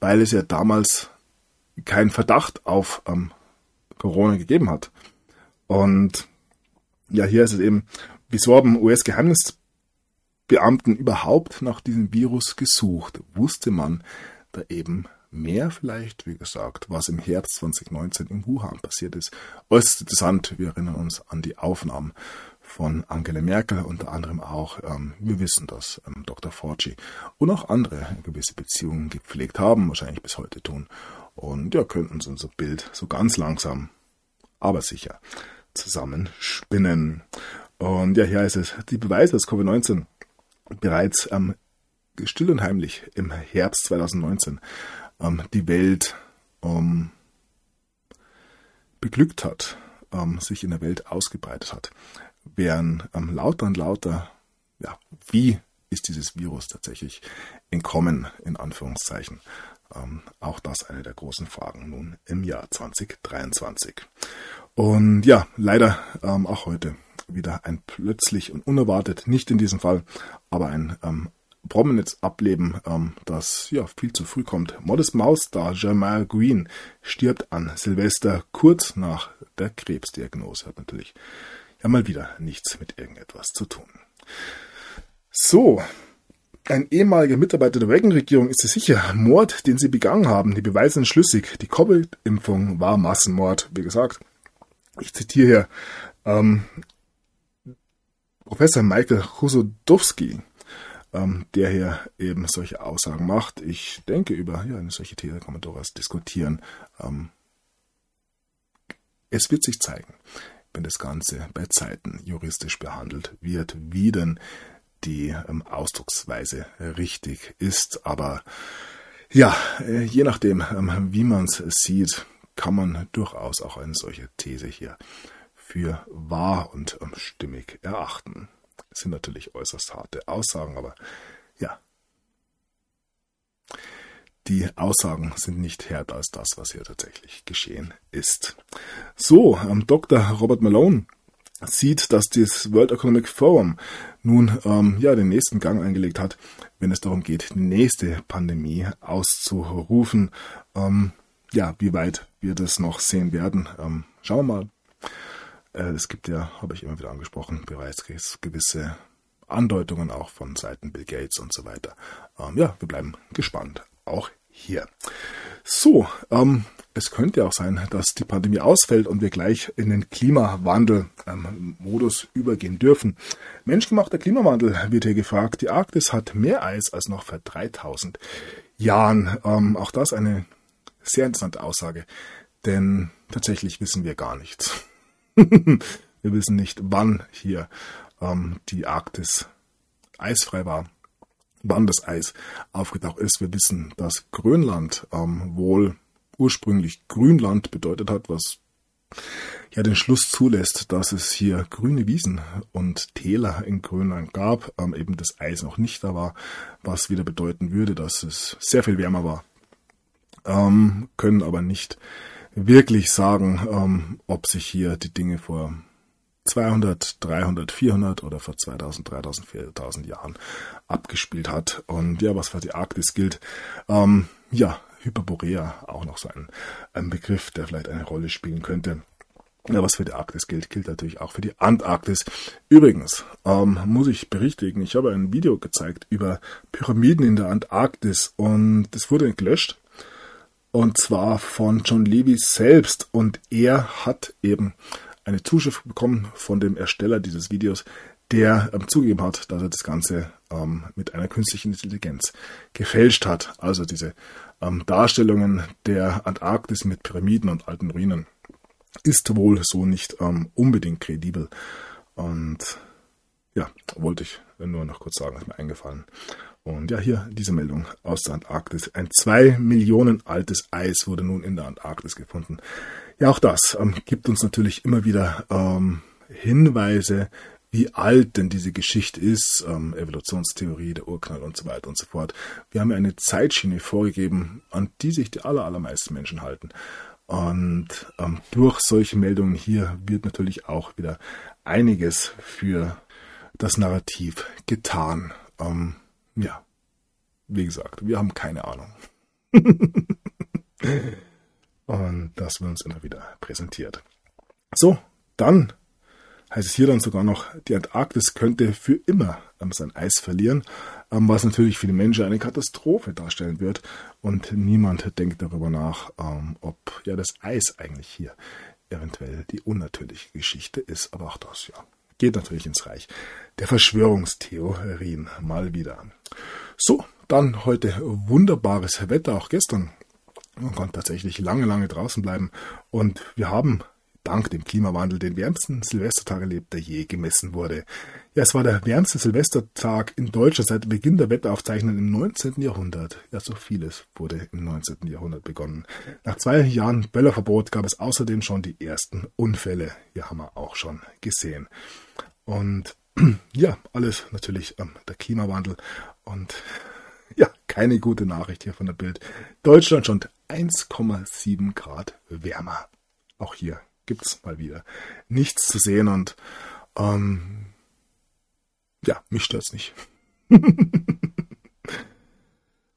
weil es ja damals keinen Verdacht auf ähm, Corona gegeben hat. Und ja, hier ist es eben, wieso haben US-Geheimnisbeamten überhaupt nach diesem Virus gesucht? Wusste man da eben mehr vielleicht, wie gesagt, was im Herbst 2019 in Wuhan passiert ist. Äußerst interessant, wir erinnern uns an die Aufnahmen von Angela Merkel, unter anderem auch, ähm, wir wissen, dass ähm, Dr. Fauci und auch andere gewisse Beziehungen gepflegt haben, wahrscheinlich bis heute tun. Und ja, könnten uns unser Bild so ganz langsam, aber sicher zusammenspinnen. Und ja, hier heißt es, die Beweise, dass Covid-19 bereits ähm, still und heimlich im Herbst 2019 ähm, die Welt ähm, beglückt hat, ähm, sich in der Welt ausgebreitet hat, wären ähm, lauter und lauter, ja, wie ist dieses Virus tatsächlich entkommen, in Anführungszeichen. Ähm, auch das eine der großen Fragen nun im Jahr 2023. Und ja, leider ähm, auch heute wieder ein plötzlich und unerwartet, nicht in diesem Fall, aber ein ähm, prominentes Ableben, ähm, das ja viel zu früh kommt. Modest Maus-Star Jamal Green stirbt an Silvester kurz nach der Krebsdiagnose. Hat natürlich ja mal wieder nichts mit irgendetwas zu tun. So, ein ehemaliger Mitarbeiter der Reagan-Regierung ist es sicher. Mord, den sie begangen haben. Die Beweise sind schlüssig. Die Covid-Impfung war Massenmord. Wie gesagt, ich zitiere hier ähm, Professor Michael Chusodowski ähm, der hier eben solche Aussagen macht. Ich denke, über ja, eine solche These kann man durchaus diskutieren. Ähm, es wird sich zeigen, wenn das Ganze bei Zeiten juristisch behandelt wird, wie denn die ähm, Ausdrucksweise richtig ist. Aber ja, äh, je nachdem, ähm, wie man es sieht, kann man durchaus auch eine solche These hier für wahr und ähm, stimmig erachten. Das sind natürlich äußerst harte Aussagen, aber ja. Die Aussagen sind nicht härter als das, was hier tatsächlich geschehen ist. So, ähm, Dr. Robert Malone sieht, dass das World Economic Forum nun ähm, ja den nächsten Gang eingelegt hat, wenn es darum geht, die nächste Pandemie auszurufen. Ähm, ja, wie weit wir das noch sehen werden, ähm, schauen wir mal. Äh, es gibt ja, habe ich immer wieder angesprochen, bereits gewisse Andeutungen auch von Seiten Bill Gates und so weiter. Ähm, ja, wir bleiben gespannt. Auch hier. So, ähm, es könnte auch sein, dass die Pandemie ausfällt und wir gleich in den Klimawandel-Modus ähm, übergehen dürfen. Menschgemachter Klimawandel wird hier gefragt. Die Arktis hat mehr Eis als noch vor 3000 Jahren. Ähm, auch das eine sehr interessante Aussage, denn tatsächlich wissen wir gar nichts. wir wissen nicht, wann hier ähm, die Arktis eisfrei war, wann das Eis aufgetaucht ist. Wir wissen, dass Grönland ähm, wohl ursprünglich Grünland bedeutet hat, was ja den Schluss zulässt, dass es hier grüne Wiesen und Täler in Grönland gab, ähm, eben das Eis noch nicht da war, was wieder bedeuten würde, dass es sehr viel wärmer war. Ähm, können aber nicht wirklich sagen, ähm, ob sich hier die Dinge vor 200, 300, 400 oder vor 2000, 3000, 4000 Jahren abgespielt hat. Und ja, was für die Arktis gilt, ähm, ja, Hyperborea, auch noch so ein, ein Begriff, der vielleicht eine Rolle spielen könnte. Ja, was für die Arktis gilt, gilt natürlich auch für die Antarktis. Übrigens, ähm, muss ich berichtigen, ich habe ein Video gezeigt über Pyramiden in der Antarktis und das wurde gelöscht und zwar von John Levy selbst. Und er hat eben eine Zuschrift bekommen von dem Ersteller dieses Videos, der ähm, zugegeben hat, dass er das Ganze ähm, mit einer künstlichen Intelligenz gefälscht hat. Also diese ähm, Darstellungen der Antarktis mit Pyramiden und alten Ruinen ist wohl so nicht ähm, unbedingt kredibel. Und ja, wollte ich nur noch kurz sagen, ist mir eingefallen. Und ja, hier diese Meldung aus der Antarktis. Ein zwei Millionen altes Eis wurde nun in der Antarktis gefunden. Ja, auch das ähm, gibt uns natürlich immer wieder ähm, Hinweise, wie alt denn diese Geschichte ist, ähm, Evolutionstheorie, der Urknall und so weiter und so fort. Wir haben eine Zeitschiene vorgegeben, an die sich die aller, allermeisten Menschen halten. Und ähm, durch solche Meldungen hier wird natürlich auch wieder einiges für das Narrativ getan. Ähm, ja, wie gesagt, wir haben keine Ahnung. Und das wird uns immer wieder präsentiert. So, dann heißt es hier dann sogar noch, die Antarktis könnte für immer ähm, sein Eis verlieren, ähm, was natürlich für die Menschen eine Katastrophe darstellen wird. Und niemand denkt darüber nach, ähm, ob ja das Eis eigentlich hier eventuell die unnatürliche Geschichte ist. Aber auch das, ja, geht natürlich ins Reich der Verschwörungstheorien mal wieder. So, dann heute wunderbares Wetter, auch gestern. Man konnte tatsächlich lange, lange draußen bleiben. Und wir haben dank dem Klimawandel den wärmsten Silvestertag erlebt, der je gemessen wurde. Ja, es war der wärmste Silvestertag in Deutschland seit Beginn der Wetteraufzeichnungen im 19. Jahrhundert. Ja, so vieles wurde im 19. Jahrhundert begonnen. Nach zwei Jahren Böllerverbot gab es außerdem schon die ersten Unfälle. Ja, haben wir auch schon gesehen. Und ja, alles natürlich ähm, der Klimawandel und ja, keine gute Nachricht hier von der Bild. Deutschland schon 1,7 Grad wärmer. Auch hier gibt's mal wieder nichts zu sehen und ähm, ja, mich stört's nicht.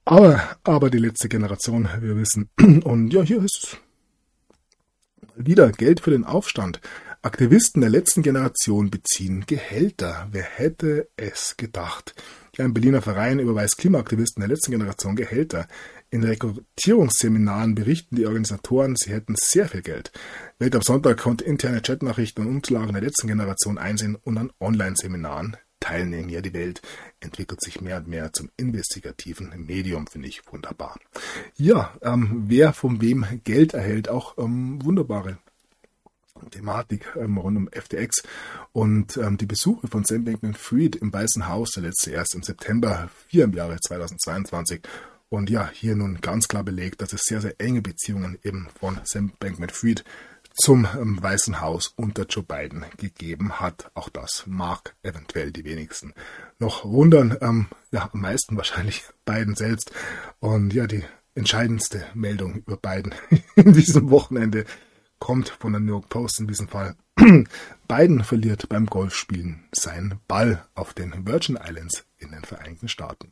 aber, aber die letzte Generation, wir wissen. Und ja, hier ist wieder Geld für den Aufstand. Aktivisten der letzten Generation beziehen Gehälter. Wer hätte es gedacht? Ein Berliner Verein überweist Klimaaktivisten der letzten Generation Gehälter. In Rekrutierungsseminaren berichten die Organisatoren, sie hätten sehr viel Geld. Welt am Sonntag konnte interne Chatnachrichten und Unterlagen der letzten Generation einsehen und an Online-Seminaren teilnehmen. Ja, die Welt entwickelt sich mehr und mehr zum investigativen Medium, finde ich wunderbar. Ja, ähm, wer von wem Geld erhält, auch ähm, wunderbare Thematik ähm, rund um FTX und ähm, die Besuche von Sam Bankman-Fried im Weißen Haus, der letzte erst im September 4 im Jahre 2022 und ja, hier nun ganz klar belegt, dass es sehr, sehr enge Beziehungen eben von Sam Bankman-Fried zum ähm, Weißen Haus unter Joe Biden gegeben hat. Auch das mag eventuell die wenigsten noch wundern. Ähm, ja, am meisten wahrscheinlich Biden selbst. Und ja, die entscheidendste Meldung über Biden in diesem Wochenende kommt von der New York Post in diesem Fall. Biden verliert beim Golfspielen seinen Ball auf den Virgin Islands in den Vereinigten Staaten.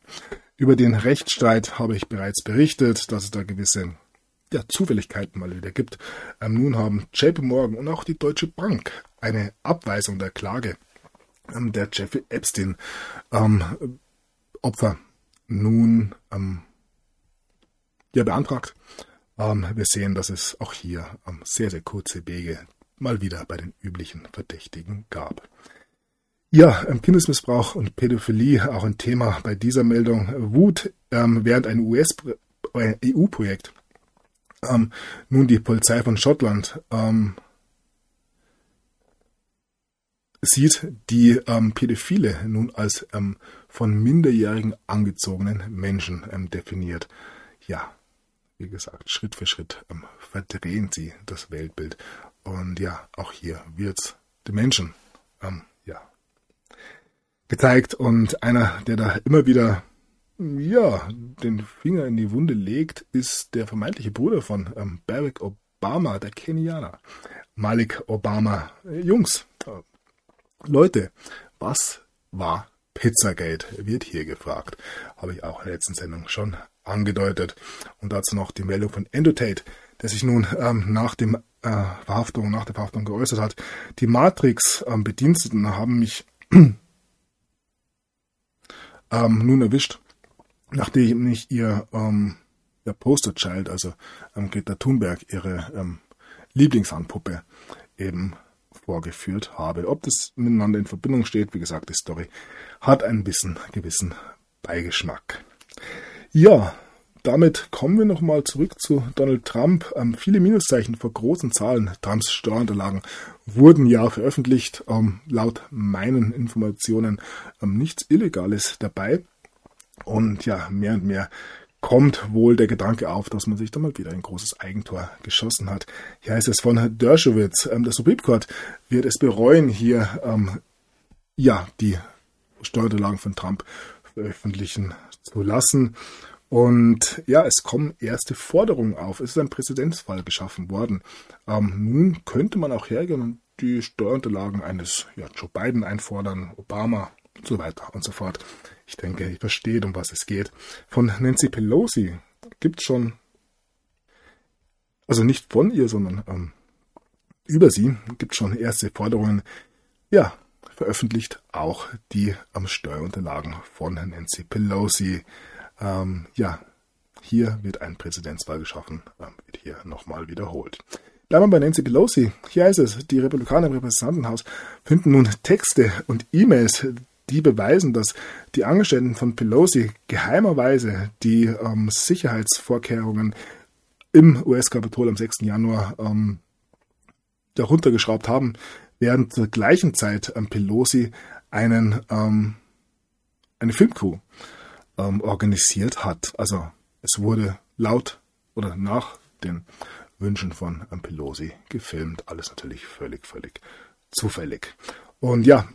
Über den Rechtsstreit habe ich bereits berichtet, dass es da gewisse ja, Zufälligkeiten mal wieder gibt. Ähm, nun haben JP Morgan und auch die Deutsche Bank eine Abweisung der Klage ähm, der Jeffrey Epstein ähm, Opfer nun ähm, ja, beantragt. Ähm, wir sehen, dass es auch hier ähm, sehr, sehr kurze Wege mal wieder bei den üblichen Verdächtigen gab. Ja, Kindesmissbrauch und Pädophilie auch ein Thema bei dieser Meldung. Wut während ein US-EU-Projekt ähm, nun die Polizei von Schottland ähm, sieht die ähm, Pädophile nun als ähm, von Minderjährigen angezogenen Menschen ähm, definiert. Ja, wie gesagt, Schritt für Schritt ähm, verdrehen sie das Weltbild. Und ja, auch hier wird den Menschen ähm, gezeigt. Und einer, der da immer wieder ja, den Finger in die Wunde legt, ist der vermeintliche Bruder von ähm, Barack Obama, der Kenianer. Malik Obama. Äh, Jungs, äh, Leute, was war Pizzagate? Wird hier gefragt. Habe ich auch in der letzten Sendung schon angedeutet. Und dazu noch die Meldung von Endotate, der sich nun ähm, nach dem äh, Verhaftung, nach der Verhaftung geäußert hat. Die Matrix-Bediensteten ähm, haben mich ähm, nun erwischt nachdem nicht ihr, ähm, ihr Posterchild, also ähm, Greta Thunberg, ihre ähm, Lieblingshandpuppe eben vorgeführt habe. Ob das miteinander in Verbindung steht, wie gesagt, die Story hat ein bisschen gewissen Beigeschmack. Ja, damit kommen wir nochmal zurück zu Donald Trump. Ähm, viele Minuszeichen vor großen Zahlen Trumps Steuerunterlagen wurden ja veröffentlicht. Ähm, laut meinen Informationen ähm, nichts Illegales dabei. Und ja, mehr und mehr kommt wohl der Gedanke auf, dass man sich da mal wieder ein großes Eigentor geschossen hat. Hier heißt es von Dershowitz, ähm, der Supreme Court wird es bereuen, hier ähm, ja die Steuerunterlagen von Trump veröffentlichen zu lassen. Und ja, es kommen erste Forderungen auf. Es ist ein Präzedenzfall geschaffen worden. Ähm, nun könnte man auch hergehen und die Steuerunterlagen eines ja, Joe Biden einfordern, Obama und so weiter und so fort. Ich denke, ihr versteht, um was es geht. Von Nancy Pelosi gibt es schon, also nicht von ihr, sondern ähm, über sie gibt es schon erste Forderungen, ja, veröffentlicht auch die ähm, Steuerunterlagen von Nancy Pelosi. Ähm, ja, hier wird ein Präsidentswahl geschaffen, ähm, wird hier nochmal wiederholt. Bleiben wir bei Nancy Pelosi. Hier heißt es, die Republikaner im Repräsentantenhaus finden nun Texte und E-Mails, die beweisen, dass die Angestellten von Pelosi geheimerweise die ähm, Sicherheitsvorkehrungen im US-Kapitol am 6. Januar ähm, heruntergeschraubt haben, während zur gleichen Zeit ähm, Pelosi einen, ähm, eine Filmcrew ähm, organisiert hat. Also es wurde laut oder nach den Wünschen von Pelosi gefilmt. Alles natürlich völlig, völlig zufällig. Und ja,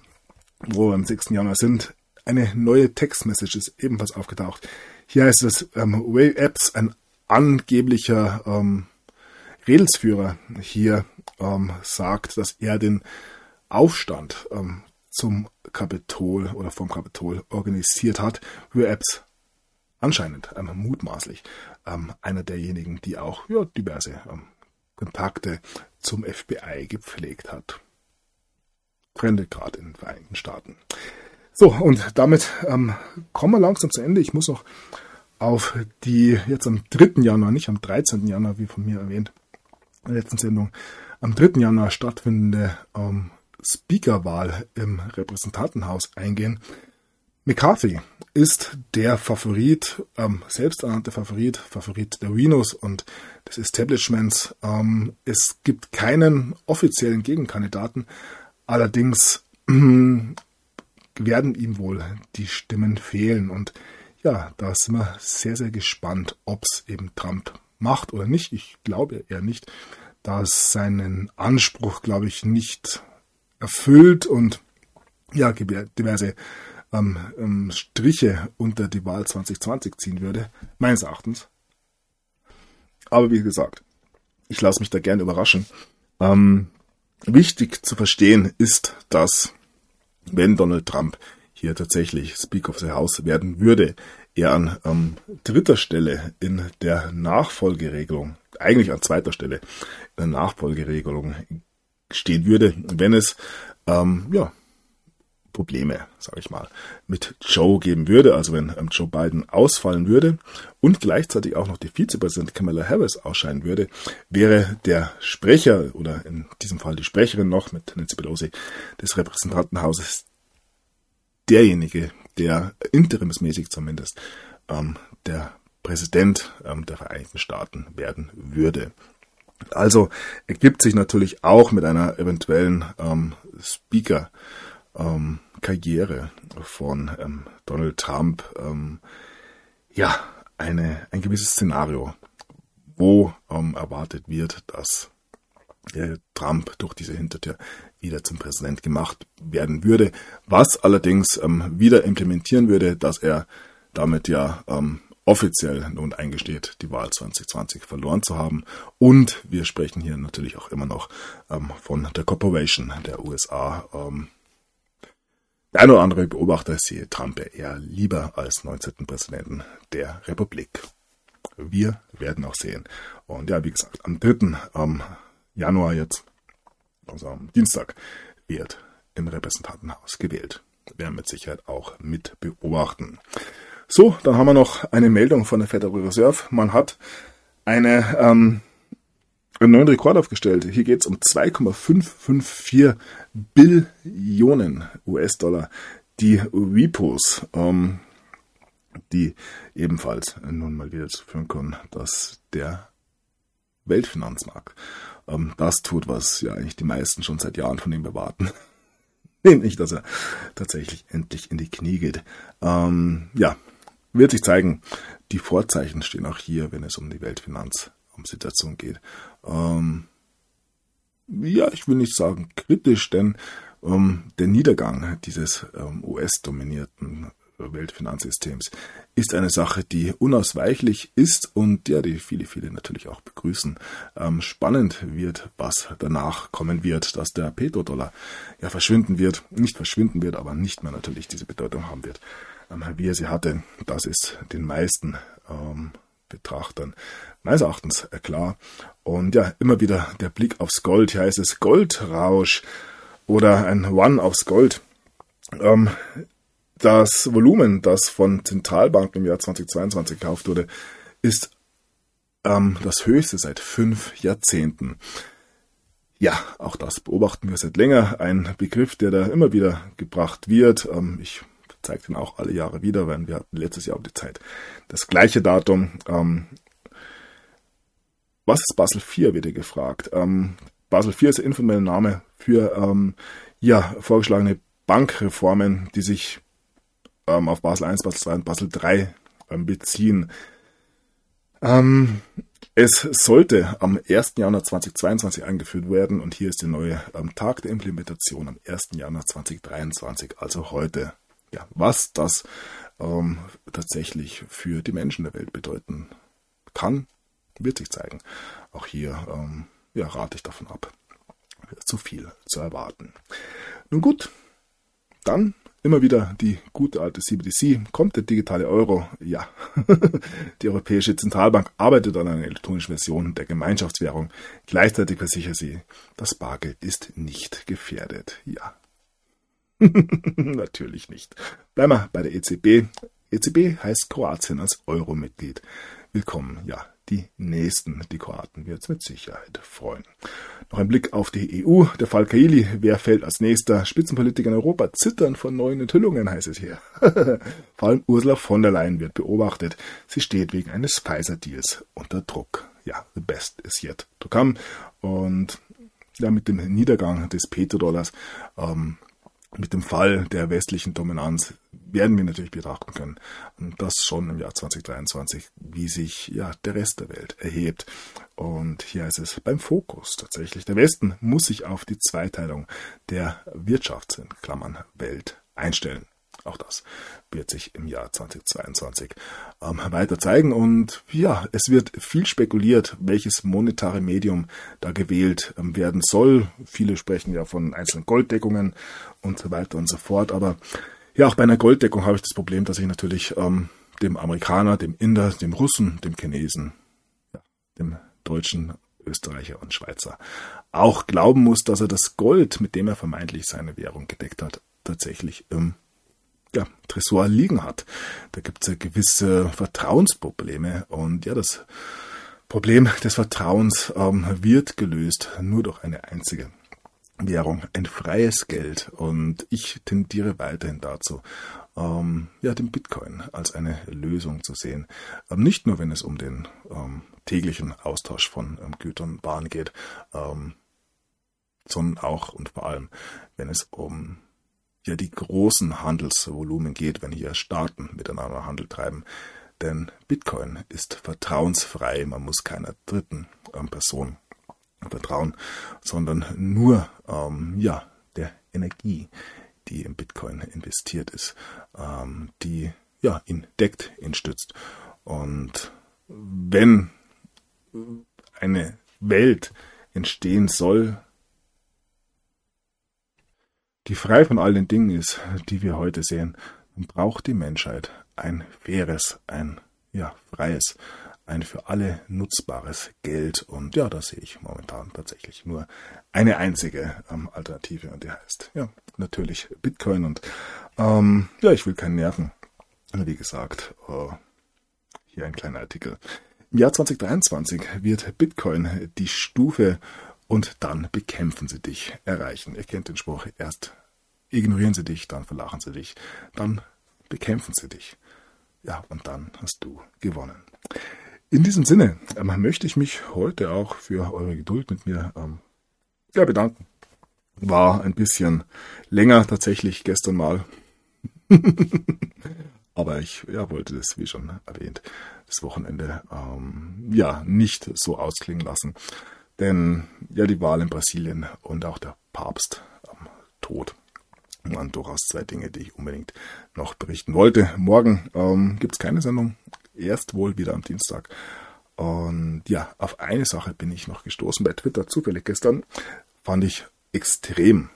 wo wir am 6. Januar sind, eine neue Textmessage ist ebenfalls aufgetaucht. Hier heißt es, ähm, Way Apps, ein angeblicher ähm, Redelsführer hier ähm, sagt, dass er den Aufstand ähm, zum Kapitol oder vom Kapitol organisiert hat. Way Apps anscheinend ähm, mutmaßlich ähm, einer derjenigen, die auch ja, diverse ähm, Kontakte zum FBI gepflegt hat. Trende gerade in den Vereinigten Staaten. So, und damit ähm, kommen wir langsam zu Ende. Ich muss noch auf die jetzt am 3. Januar, nicht am 13. Januar, wie von mir erwähnt, in der letzten Sendung, am 3. Januar stattfindende ähm, Speakerwahl im Repräsentantenhaus eingehen. McCarthy ist der Favorit, ähm, selbsternannte Favorit, Favorit der Rhinos und des Establishments. Ähm, es gibt keinen offiziellen Gegenkandidaten, allerdings äh, werden ihm wohl die Stimmen fehlen. Und ja, da sind wir sehr, sehr gespannt, ob es eben Trump macht oder nicht. Ich glaube eher nicht, da es seinen Anspruch, glaube ich, nicht erfüllt und ja, diverse ähm, ähm, Striche unter die Wahl 2020 ziehen würde, meines Erachtens. Aber wie gesagt, ich lasse mich da gerne überraschen. Ähm, wichtig zu verstehen ist, dass wenn Donald Trump hier tatsächlich Speaker of the House werden würde, er an ähm, dritter Stelle in der Nachfolgeregelung, eigentlich an zweiter Stelle in der Nachfolgeregelung stehen würde, wenn es ähm, ja, Probleme, sage ich mal, mit Joe geben würde, also wenn ähm, Joe Biden ausfallen würde und gleichzeitig auch noch die Vizepräsidentin Kamala Harris ausscheiden würde, wäre der Sprecher oder in diesem Fall die Sprecherin noch mit Nancy Pelosi des Repräsentantenhauses derjenige, der interimsmäßig zumindest ähm, der Präsident ähm, der Vereinigten Staaten werden würde. Also ergibt sich natürlich auch mit einer eventuellen ähm, Speaker ähm, von ähm, Donald Trump ähm, ja eine, ein gewisses Szenario, wo ähm, erwartet wird, dass äh, Trump durch diese Hintertür wieder zum Präsident gemacht werden würde, was allerdings ähm, wieder implementieren würde, dass er damit ja offiziell nun eingesteht, die Wahl 2020 verloren zu haben. Und wir sprechen hier natürlich auch immer noch ähm, von der Corporation der USA. Ähm, der eine oder andere Beobachter sehe Trump eher lieber als 19. Präsidenten der Republik. Wir werden auch sehen. Und ja, wie gesagt, am 3. Ähm, Januar jetzt, also am Dienstag, wird im Repräsentantenhaus gewählt. Werden mit Sicherheit auch mit beobachten. So, dann haben wir noch eine Meldung von der Federal Reserve. Man hat eine ähm, einen neuen Rekord aufgestellt. Hier geht es um 2,554 Billionen US-Dollar. Die Repos, ähm, die ebenfalls nun mal wieder zu führen können, dass der Weltfinanzmarkt ähm, das tut, was ja eigentlich die meisten schon seit Jahren von ihm erwarten. Nämlich, dass er tatsächlich endlich in die Knie geht. Ähm, ja, wird sich zeigen. Die Vorzeichen stehen auch hier, wenn es um die Weltfinanzsituation geht ähm, ja, ich will nicht sagen kritisch, denn ähm, der Niedergang dieses ähm, US-dominierten Weltfinanzsystems ist eine Sache, die unausweichlich ist und ja, die viele, viele natürlich auch begrüßen. Ähm, spannend wird, was danach kommen wird, dass der Petrodollar ja verschwinden wird, nicht verschwinden wird, aber nicht mehr natürlich diese Bedeutung haben wird, wie er sie hatte. Das ist den meisten ähm, Betrachtern meines Erachtens klar. Und ja, immer wieder der Blick aufs Gold. Hier heißt es Goldrausch oder ein One aufs Gold. Ähm, das Volumen, das von Zentralbanken im Jahr 2022 gekauft wurde, ist ähm, das höchste seit fünf Jahrzehnten. Ja, auch das beobachten wir seit länger. Ein Begriff, der da immer wieder gebracht wird. Ähm, ich zeige den auch alle Jahre wieder, weil wir hatten letztes Jahr um die Zeit das gleiche Datum. Ähm, was ist Basel IV, wird ihr gefragt. Ähm, Basel IV ist der informelle Name für ähm, ja, vorgeschlagene Bankreformen, die sich ähm, auf Basel I, Basel II und Basel III ähm, beziehen. Ähm, es sollte am 1. Januar 2022 eingeführt werden und hier ist der neue ähm, Tag der Implementation am 1. Januar 2023, also heute. Ja, was das ähm, tatsächlich für die Menschen der Welt bedeuten kann, wird sich zeigen. Auch hier ähm, ja, rate ich davon ab, zu viel zu erwarten. Nun gut, dann Immer wieder die gute alte CBDC. Kommt der digitale Euro? Ja. die Europäische Zentralbank arbeitet an einer elektronischen Version der Gemeinschaftswährung. Gleichzeitig versichert sie, das Bargeld ist nicht gefährdet. Ja. Natürlich nicht. Bleiben wir bei der EZB. EZB heißt Kroatien als Euro-Mitglied. Willkommen, ja, die nächsten. Die Kroaten wird es mit Sicherheit freuen. Noch ein Blick auf die EU. Der Fall Kaili. Wer fällt als nächster? Spitzenpolitiker in Europa zittern von neuen Enthüllungen, heißt es hier. Vor allem Ursula von der Leyen wird beobachtet. Sie steht wegen eines Pfizer-Deals unter Druck. Ja, the best is yet to come. Und ja, mit dem Niedergang des Petrodollars ähm, mit dem Fall der westlichen Dominanz werden wir natürlich betrachten können, und das schon im Jahr 2023, wie sich ja der Rest der Welt erhebt. Und hier ist es beim Fokus tatsächlich. Der Westen muss sich auf die Zweiteilung der Wirtschafts- in Klammern Welt einstellen. Auch das wird sich im Jahr 2022 ähm, weiter zeigen. Und ja, es wird viel spekuliert, welches monetare Medium da gewählt ähm, werden soll. Viele sprechen ja von einzelnen Golddeckungen und so weiter und so fort. Aber ja, auch bei einer Golddeckung habe ich das Problem, dass ich natürlich ähm, dem Amerikaner, dem Inder, dem Russen, dem Chinesen, ja, dem Deutschen, Österreicher und Schweizer auch glauben muss, dass er das Gold, mit dem er vermeintlich seine Währung gedeckt hat, tatsächlich im ja, Tresor liegen hat. Da gibt es ja gewisse Vertrauensprobleme und ja, das Problem des Vertrauens ähm, wird gelöst nur durch eine einzige Währung, ein freies Geld. Und ich tendiere weiterhin dazu, ähm, ja, den Bitcoin als eine Lösung zu sehen. Ähm, nicht nur, wenn es um den ähm, täglichen Austausch von ähm, Gütern und Waren geht, ähm, sondern auch und vor allem, wenn es um ja die großen Handelsvolumen geht, wenn hier Staaten miteinander Handel treiben. Denn Bitcoin ist vertrauensfrei, man muss keiner dritten ähm, Person vertrauen, sondern nur ähm, ja der Energie, die in Bitcoin investiert ist, ähm, die ja ihn deckt, ihn stützt. Und wenn eine Welt entstehen soll, die frei von all den Dingen ist, die wir heute sehen, dann braucht die Menschheit ein faires, ein ja, freies, ein für alle nutzbares Geld. Und ja, da sehe ich momentan tatsächlich nur eine einzige ähm, Alternative und die heißt ja natürlich Bitcoin. Und ähm, ja, ich will keinen nerven. Wie gesagt, äh, hier ein kleiner Artikel. Im Jahr 2023 wird Bitcoin die Stufe und dann bekämpfen sie dich erreichen. Ihr kennt den Spruch, erst ignorieren sie dich, dann verlachen sie dich, dann bekämpfen sie dich. Ja, und dann hast du gewonnen. In diesem Sinne ähm, möchte ich mich heute auch für eure Geduld mit mir ähm, ja, bedanken. War ein bisschen länger tatsächlich gestern mal. Aber ich ja, wollte das, wie schon erwähnt, das Wochenende ähm, ja nicht so ausklingen lassen. Denn ja, die Wahl in Brasilien und auch der Papst am Tod waren durchaus zwei Dinge, die ich unbedingt noch berichten wollte. Morgen ähm, gibt es keine Sendung, erst wohl wieder am Dienstag. Und ja, auf eine Sache bin ich noch gestoßen bei Twitter, zufällig gestern. Fand ich extrem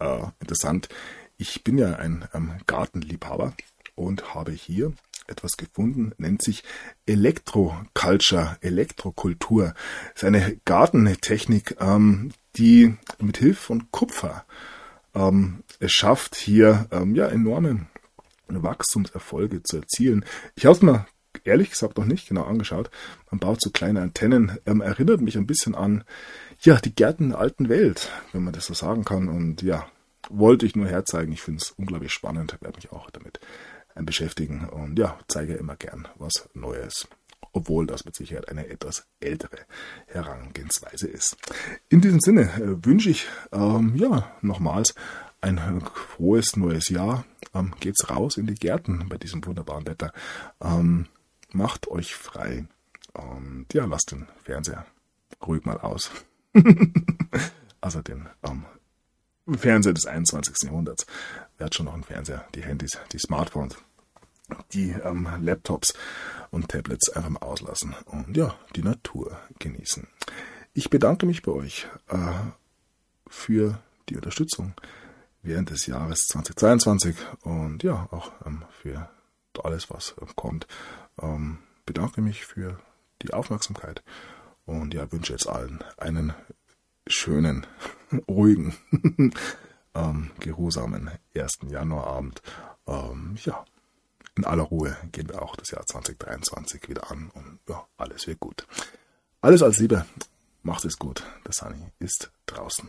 äh, interessant. Ich bin ja ein ähm, Gartenliebhaber und habe hier etwas gefunden, nennt sich Elektroculture, Elektrokultur. Das ist eine Gartentechnik, ähm, die mit Hilfe von Kupfer ähm, es schafft, hier ähm, ja enorme Wachstumserfolge zu erzielen. Ich habe es mir ehrlich gesagt noch nicht genau angeschaut. Man baut so kleine Antennen, ähm, erinnert mich ein bisschen an ja die Gärten der alten Welt, wenn man das so sagen kann. Und ja, wollte ich nur herzeigen. Ich finde es unglaublich spannend, werde mich auch damit beschäftigen und ja, zeige immer gern was Neues obwohl das mit Sicherheit eine etwas ältere Herangehensweise ist. In diesem Sinne äh, wünsche ich ähm, ja nochmals ein frohes neues Jahr. Ähm, geht's raus in die Gärten bei diesem wunderbaren Wetter. Ähm, macht euch frei und ja, lasst den Fernseher ruhig mal aus. also den ähm, Fernseher des 21. Jahrhunderts. Wer hat schon noch einen Fernseher? Die Handys, die Smartphones, die ähm, Laptops und Tablets einfach mal auslassen und ja, die Natur genießen. Ich bedanke mich bei euch äh, für die Unterstützung während des Jahres 2022 und ja, auch ähm, für alles, was ähm, kommt. Ähm, bedanke mich für die Aufmerksamkeit und ja, wünsche jetzt allen einen schönen, ruhigen, ähm, geruhsamen 1. Januarabend. Ähm, ja, in aller Ruhe gehen wir auch das Jahr 2023 wieder an und ja, alles wird gut. Alles als Liebe. Macht es gut. Der Sunny ist draußen.